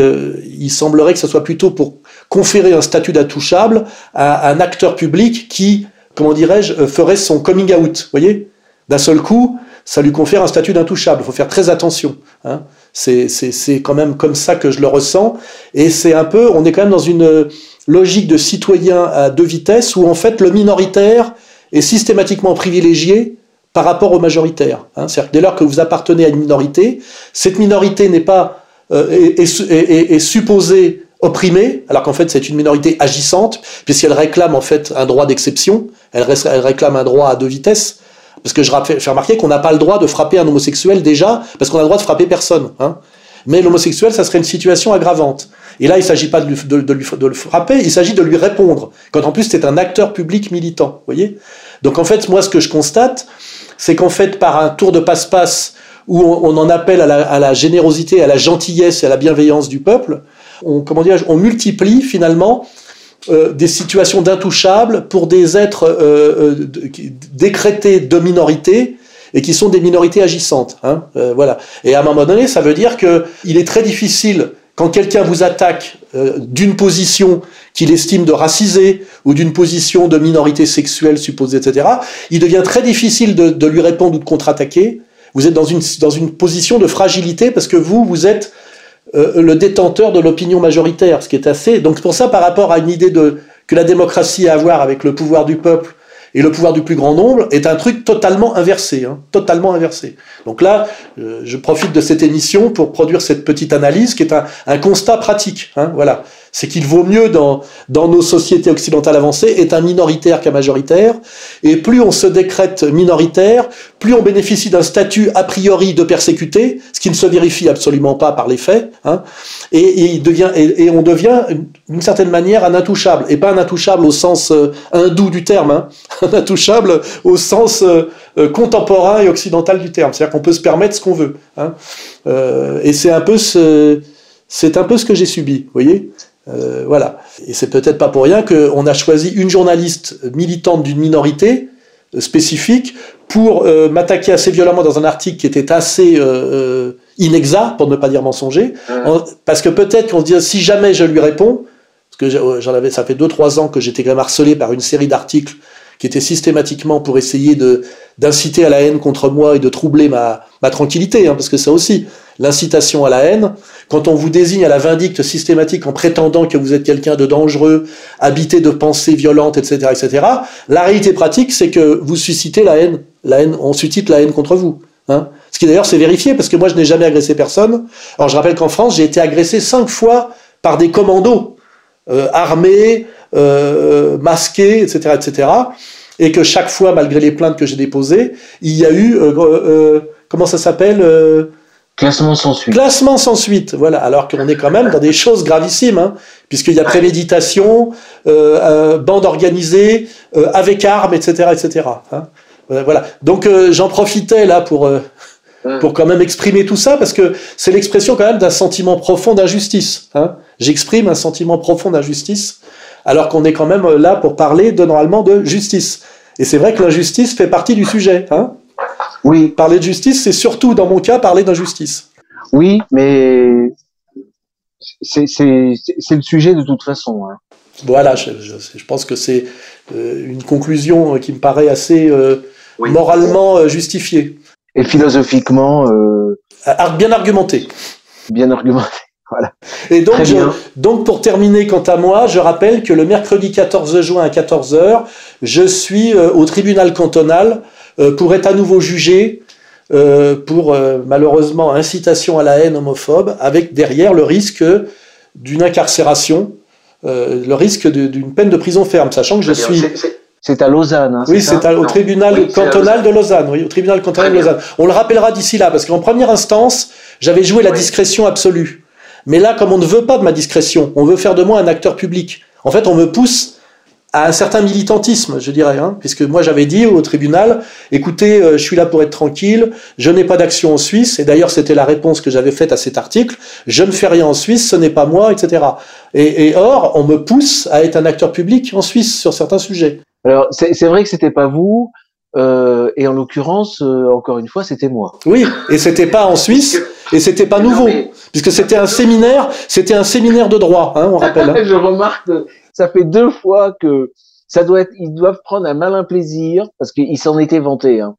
S3: il semblerait que ce soit plutôt pour conférer un statut d'intouchable à un acteur public qui, comment dirais-je, ferait son coming out. Vous voyez? D'un seul coup, ça lui confère un statut d'intouchable. Il faut faire très attention. Hein. C'est quand même comme ça que je le ressens. Et c'est un peu, on est quand même dans une logique de citoyen à deux vitesses où en fait le minoritaire est systématiquement privilégié par rapport au majoritaire. Hein. C'est-à-dire dès lors que vous appartenez à une minorité, cette minorité n'est pas euh, est, supposée opprimée, alors qu'en fait c'est une minorité agissante, puisqu'elle réclame en fait un droit d'exception, elle réclame un droit à deux vitesses. Parce que je fais remarquer qu'on n'a pas le droit de frapper un homosexuel déjà, parce qu'on a le droit de frapper personne. Hein. Mais l'homosexuel, ça serait une situation aggravante. Et là, il ne s'agit pas de, le frapper, il s'agit de lui répondre. Quand en plus, c'est un acteur public militant. voyez Donc en fait, moi, ce que je constate, c'est qu'en fait, par un tour de passe-passe où on, en appelle à la, générosité, à la gentillesse et à la bienveillance du peuple, on, comment on multiplie finalement euh, des situations d'intouchables pour des êtres euh, euh, décrétés de minorité et qui sont des minorités agissantes. Hein, voilà. Et à un moment donné, ça veut dire que il est très difficile quand quelqu'un vous attaque d'une position qu'il estime de raciser ou d'une position de minorité sexuelle supposée, etc. Il devient très difficile de, de lui répondre ou de contre-attaquer. Vous êtes dans une, dans une position de fragilité parce que vous, vous êtes euh, le détenteur de l'opinion majoritaire, ce qui est assez. Donc pour ça, par rapport à une idée de que la démocratie a à voir avec le pouvoir du peuple et le pouvoir du plus grand nombre, est un truc totalement inversé, hein, totalement inversé. Donc là, euh, je profite de cette émission pour produire cette petite analyse qui est un, un constat pratique. Hein, voilà c'est qu'il vaut mieux dans, nos sociétés occidentales avancées être un minoritaire qu'un majoritaire. Et plus on se décrète minoritaire, plus on bénéficie d'un statut a priori de persécuté, ce qui ne se vérifie absolument pas par les faits. Hein, et, on devient d'une certaine manière un intouchable. Et pas un intouchable au sens euh, hindou du terme, hein, un intouchable au sens euh, euh, contemporain et occidental du terme. C'est-à-dire qu'on peut se permettre ce qu'on veut. Hein. et c'est un peu ce, c'est un peu ce que j'ai subi, vous voyez euh, voilà. Et c'est peut-être pas pour rien qu'on a choisi une journaliste militante d'une minorité euh, spécifique pour euh, m'attaquer assez violemment dans un article qui était assez inexact, pour ne pas dire mensonger, parce que peut-être qu'on se dit si jamais je lui réponds, parce que j'en avais, ça fait 2-3 ans que j'étais quand même harcelé par une série d'articles qui étaient systématiquement pour essayer de d'inciter à la haine contre moi et de troubler ma, ma tranquillité, hein, parce que ça aussi, l'incitation à la haine, quand on vous désigne à la vindicte systématique en prétendant que vous êtes quelqu'un de dangereux, habité de pensées violentes, etc., etc., la réalité pratique, c'est que vous suscitez la haine. La haine, on suscite la haine contre vous. Hein. Ce qui d'ailleurs s'est vérifié, parce que moi je n'ai jamais agressé personne. Alors je rappelle qu'en France, j'ai été agressé cinq fois par des commandos euh, armés, euh, masqués, etc., etc., et que chaque fois, malgré les plaintes que j'ai déposées, il y a eu, euh, euh comment ça s'appelle
S2: Classement sans suite.
S3: Classement sans suite, voilà. Alors qu'on est quand même dans des choses gravissimes, hein, puisqu'il y a préméditation, euh, euh bande organisée, euh, avec armes, etc., etc. Hein. Euh, voilà. Donc j'en profitais là pour pour quand même exprimer tout ça, parce que c'est l'expression quand même d'un sentiment profond d'injustice. Hein. J'exprime un sentiment profond d'injustice, alors qu'on est quand même là pour parler de normalement de justice. Et c'est vrai que l'injustice fait partie du sujet. Hein.
S2: Oui.
S3: Parler de justice, c'est surtout, dans mon cas, parler d'injustice.
S2: Oui, mais c'est le sujet de toute façon. Hein.
S3: Voilà, je, je, pense que c'est euh, une conclusion qui me paraît assez euh, moralement euh, justifiée.
S2: Et philosophiquement.
S3: bien argumenté.
S2: Bien argumenté. Voilà.
S3: Et donc, donc, pour terminer, quant à moi, je rappelle que le mercredi 14 juin à 14h, je suis au tribunal cantonal euh, pour être à nouveau jugé euh, pour euh, malheureusement incitation à la haine homophobe, avec derrière le risque d'une incarcération, le risque d'une peine de prison ferme, sachant que je suis...
S2: C'est à Lausanne. Hein,
S3: oui, c'est au tribunal cantonal de Lausanne. Oui, au tribunal cantonal de Lausanne. On le rappellera d'ici là, parce qu'en première instance, j'avais joué la discrétion absolue. Mais là, comme on ne veut pas de ma discrétion, on veut faire de moi un acteur public. En fait, on me pousse à un certain militantisme, je dirais, hein, puisque moi j'avais dit au tribunal, écoutez, euh, je suis là pour être tranquille, je n'ai pas d'action en Suisse, et d'ailleurs c'était la réponse que j'avais faite à cet article, je ne fais rien en Suisse, ce n'est pas moi, etc. Et, et, or, on me pousse à être un acteur public en Suisse sur certains sujets.
S2: Alors c'est vrai que c'était pas vous, euh, et en l'occurrence, euh, encore une fois, c'était moi.
S3: Oui, et c'était pas en Suisse, et c'était pas nouveau, puisque c'était un séminaire, c'était un séminaire de droit, hein, on rappelle. Hein.
S2: Je remarque, ça fait deux fois que ça doit être, ils doivent prendre un malin plaisir, parce qu'ils s'en étaient vantés, hein,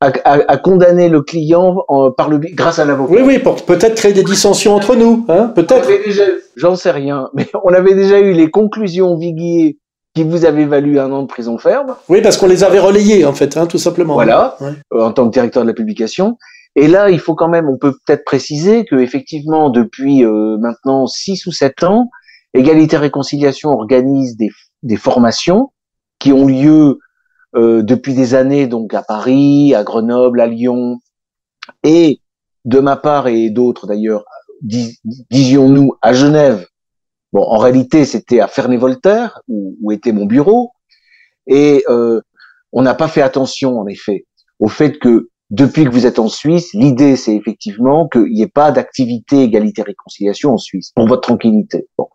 S2: à, à, à, condamner le client en, par le grâce à l'avocat.
S3: Oui, oui, pour peut-être créer des dissensions entre nous, hein, peut-être.
S2: J'en sais rien, mais on avait déjà eu les conclusions Viguier qui vous avait valu un an de prison ferme.
S3: Oui, parce qu'on les avait relayés, en fait, hein, tout simplement.
S2: Voilà, ouais. Euh, en tant que directeur de la publication. Et là, il faut quand même, on peut peut-être préciser que effectivement, depuis euh, maintenant six ou sept ans, Égalité Réconciliation organise des, des formations qui ont lieu euh, depuis des années, donc à Paris, à Grenoble, à Lyon, et de ma part et d'autres d'ailleurs, dis, disions-nous à Genève. Bon, en réalité, c'était à Ferney-Voltaire, où, où, était mon bureau, et euh, on n'a pas fait attention, en effet, au fait que depuis que vous êtes en Suisse, l'idée, c'est effectivement qu'il n'y ait pas d'activité égalité-réconciliation en Suisse, pour votre tranquillité. Bon.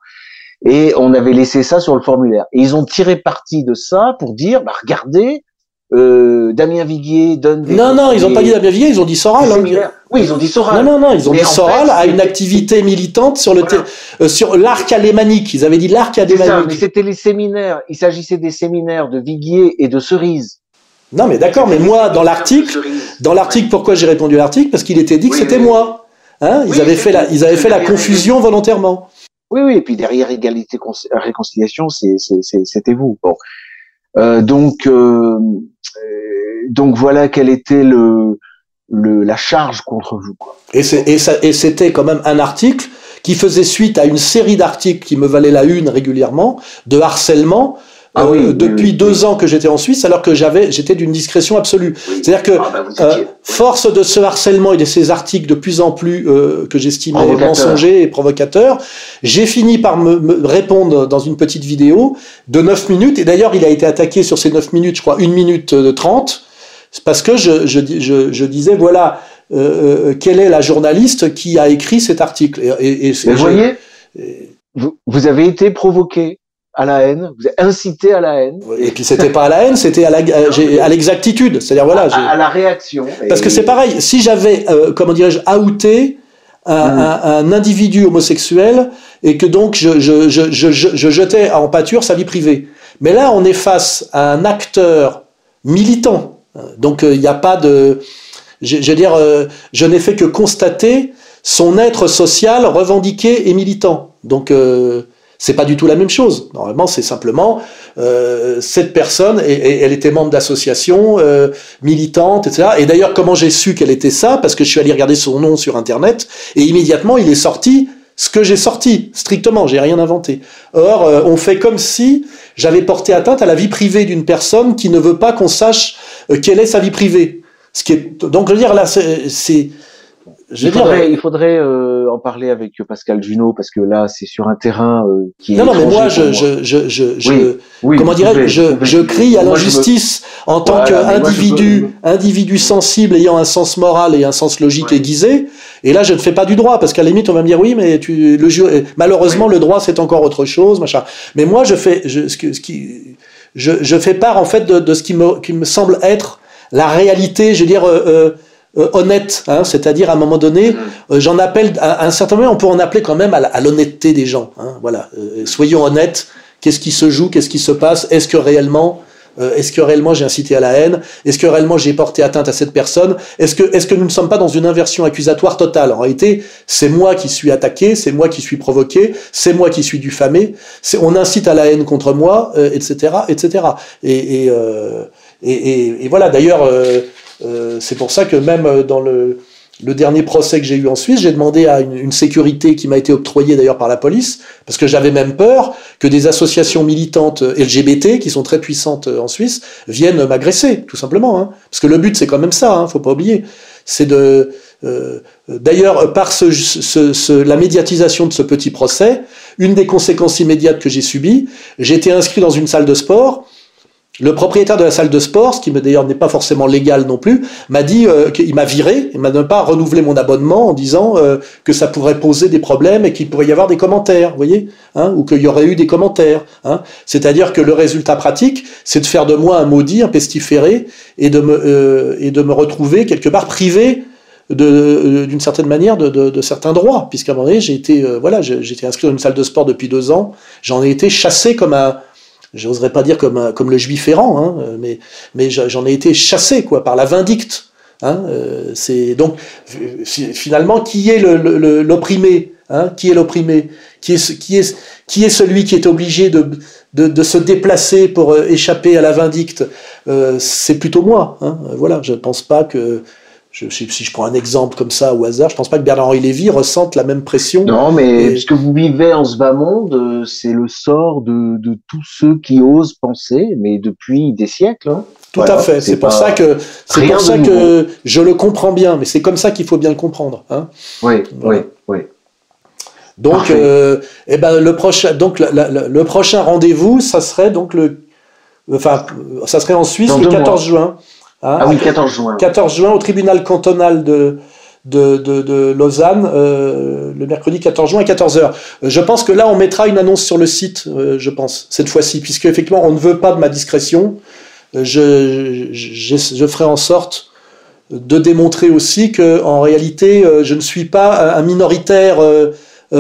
S2: Et on avait laissé ça sur le formulaire. Et ils ont tiré parti de ça pour dire, bah, regardez, euh, Damien Viguier donne des...
S3: Non, non, ils n'ont pas dit Damien Viguier, ils ont dit Soral. Hein.
S2: Oui, ils ont dit Soral.
S3: Non, non, non, ils ont dit Soral a une activité militante sur le voilà. euh, sur l'arc alémanique. Ils avaient dit l'arc alémanique.
S2: mais c'était les séminaires. Il s'agissait des séminaires de Viguier et de Cerise.
S3: Non, mais d'accord, mais moi, dans l'article, dans l'article, pourquoi j'ai répondu à l'article? Parce qu'il était dit que oui, c'était oui. moi. Hein ils, oui, avaient fait la, ils avaient fait la confusion volontairement.
S2: Oui, oui, et puis derrière égalité réconciliation, c'était vous. Euh, donc, euh, donc voilà quelle était la charge contre vous. Quoi.
S3: Et c'était quand même un article qui faisait suite à une série d'articles qui me valaient la une régulièrement, de harcèlement, ah oui, euh, depuis oui, deux ans que j'étais en Suisse, alors que j'avais, j'étais d'une discrétion absolue. C'est-à-dire que ah bah euh, force de ce harcèlement et de ces articles de plus en plus euh, que j'estimais mensongers et provocateurs, j'ai fini par me, me, répondre dans une petite vidéo de 9 minutes. Et d'ailleurs, il a été attaqué sur ces 9 minutes, je crois, 1 minute 30, parce que je, je, je, je disais, voilà, euh, quelle est la journaliste qui a écrit cet article. Et,
S2: et, et vous voyez, vous, vous avez été provoqué à la haine, vous êtes incité à la haine.
S3: Et puis c'était pas à la haine, c'était à l'exactitude. C'est-à-dire voilà,
S2: à, à, la réaction.
S3: Parce que c'est pareil. Si j'avais, euh, comment dirais-je, outé un, mmh. un, un, individu homosexuel et que donc je, je, je, je, je jetais en pâture sa vie privée. Mais là, on est face à un acteur militant. Donc il n'y a pas de, je, je veux dire, euh, je n'ai fait que constater son être social revendiqué et militant. Donc euh, c'est pas du tout la même chose. Normalement, c'est simplement euh, cette personne, et, elle était membre d'associations euh, militantes, etc. Et d'ailleurs, comment j'ai su qu'elle était ça? Parce que je suis allé regarder son nom sur Internet, et immédiatement, il est sorti ce que j'ai sorti, strictement, j'ai rien inventé. Or, euh, on fait comme si j'avais porté atteinte à la vie privée d'une personne qui ne veut pas qu'on sache euh, quelle est sa vie privée. Ce qui est, donc, je veux dire, là, c'est
S2: il faudrait, il faudrait euh, en parler avec Pascal Junot parce que là, c'est sur un terrain euh, qui est.
S3: Non, non, mais moi, je, je, je, je, oui, oui, comment dirais je, je crie à l'injustice me... en tant voilà, qu'individu, peux... individu sensible ayant un sens moral et un sens logique ouais. aiguisé. Et là, je ne fais pas du droit parce qu'à la limite, on va me dire oui, mais tu, le, malheureusement, oui. le droit, c'est encore autre chose, machin. Mais moi, je fais, je, ce, ce qui, je, je fais part en fait de, de ce qui me, qui me semble être la réalité, je veux dire. Euh, euh honnête, hein, c'est-à-dire à un moment donné, mm. euh, j'en appelle à, un certain moment, on peut en appeler quand même à l'honnêteté des gens. Hein, voilà, euh, soyons honnêtes. Qu'est-ce qui se joue Qu'est-ce qui se passe Est-ce que réellement euh, est-ce que réellement j'ai incité à la haine Est-ce que réellement j'ai porté atteinte à cette personne Est-ce que, est que nous ne sommes pas dans une inversion accusatoire totale? En réalité, c'est moi qui suis attaqué, c'est moi qui suis provoqué, c'est moi qui suis diffamé, on incite à la haine contre moi, euh, etc., etc. Et, et, euh, et, et voilà, d'ailleurs, euh, c'est pour ça que même dans le, le dernier procès que j'ai eu en Suisse, j'ai demandé à une, une sécurité qui m'a été octroyée d'ailleurs par la police, parce que j'avais même peur que des associations militantes LGBT, qui sont très puissantes en Suisse, viennent m'agresser, tout simplement. Hein. Parce que le but, c'est quand même ça, hein, faut pas oublier. C'est de D'ailleurs, par ce, la médiatisation de ce petit procès, une des conséquences immédiates que j'ai subies, j'ai été inscrit dans une salle de sport le propriétaire de la salle de sport, ce qui d'ailleurs n'est pas forcément légal non plus, m'a dit euh, qu'il m'a viré, il m'a même pas renouvelé mon abonnement en disant euh, que ça pourrait poser des problèmes et qu'il pourrait y avoir des commentaires, vous voyez, hein, ou qu'il y aurait eu des commentaires. Hein. C'est-à-dire que le résultat pratique, c'est de faire de moi un maudit, un pestiféré, et de me euh, et de me retrouver quelque part privé d'une certaine manière de, de, certains droits, puisqu'à un moment donné, j'ai été voilà, j'étais inscrit dans une salle de sport depuis deux ans, j'en ai été chassé comme un j'oserais pas dire comme, comme le juif errant, hein, mais, mais j'en ai été chassé quoi, par la vindicte. Hein, euh, donc finalement qui est l'opprimé hein, Qui est l'opprimé qui est, qui, est, qui est celui qui est obligé de, de, se déplacer pour euh, échapper à la vindicte euh, C'est plutôt moi. Hein, voilà, je ne pense pas que je, si je prends un exemple comme ça au hasard, je pense pas que Bernard-Henri Lévy ressente la même pression.
S2: Non, mais ce que vous vivez en ce bas monde, euh, c'est le sort de, de, tous ceux qui osent penser, mais depuis des siècles. Hein.
S3: Tout à fait. C'est pour ça que c'est pour ça que je le comprends bien, mais c'est comme ça qu'il faut bien le comprendre. Hein.
S2: Oui, oui, oui.
S3: Donc, euh, eh ben le prochain, donc le prochain rendez-vous, ça serait donc le, enfin, ça serait en Suisse le 14 juin.
S2: Hein, ah oui, 14 juin.
S3: 14 juin au tribunal cantonal de, de, de, de Lausanne, euh, le mercredi 14 juin à 14h. Je pense que là, on mettra une annonce sur le site, euh, je pense, cette fois-ci, puisque effectivement, on ne veut pas de ma discrétion. Euh, je, je, je, ferai en sorte de démontrer aussi que, en réalité, euh, je ne suis pas un minoritaire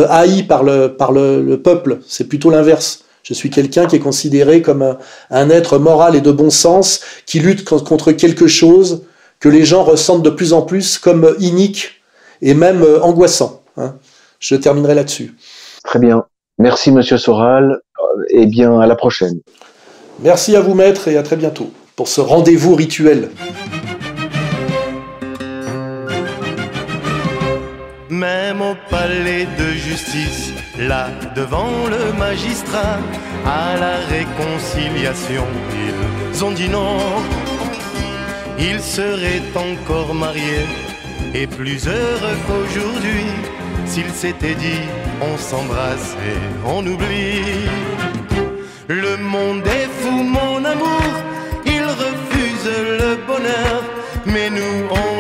S3: haï par le, par le, le peuple. C'est plutôt l'inverse. Je suis quelqu'un qui est considéré comme un, être moral et de bon sens qui lutte contre quelque chose que les gens ressentent de plus en plus comme inique et même euh, angoissant. Hein. Je terminerai là-dessus.
S2: Très bien. Merci, Monsieur Soral. Et bien, à la prochaine.
S3: Merci à vous, maître, et à très bientôt pour ce rendez-vous rituel.
S1: Même au palais de justice, là devant le magistrat, à la réconciliation, ils ont dit non. Ils seraient encore mariés et plus heureux qu'aujourd'hui s'ils s'étaient dit on s'embrasse et on oublie. Le monde est fou, mon amour, il refuse le bonheur, mais nous on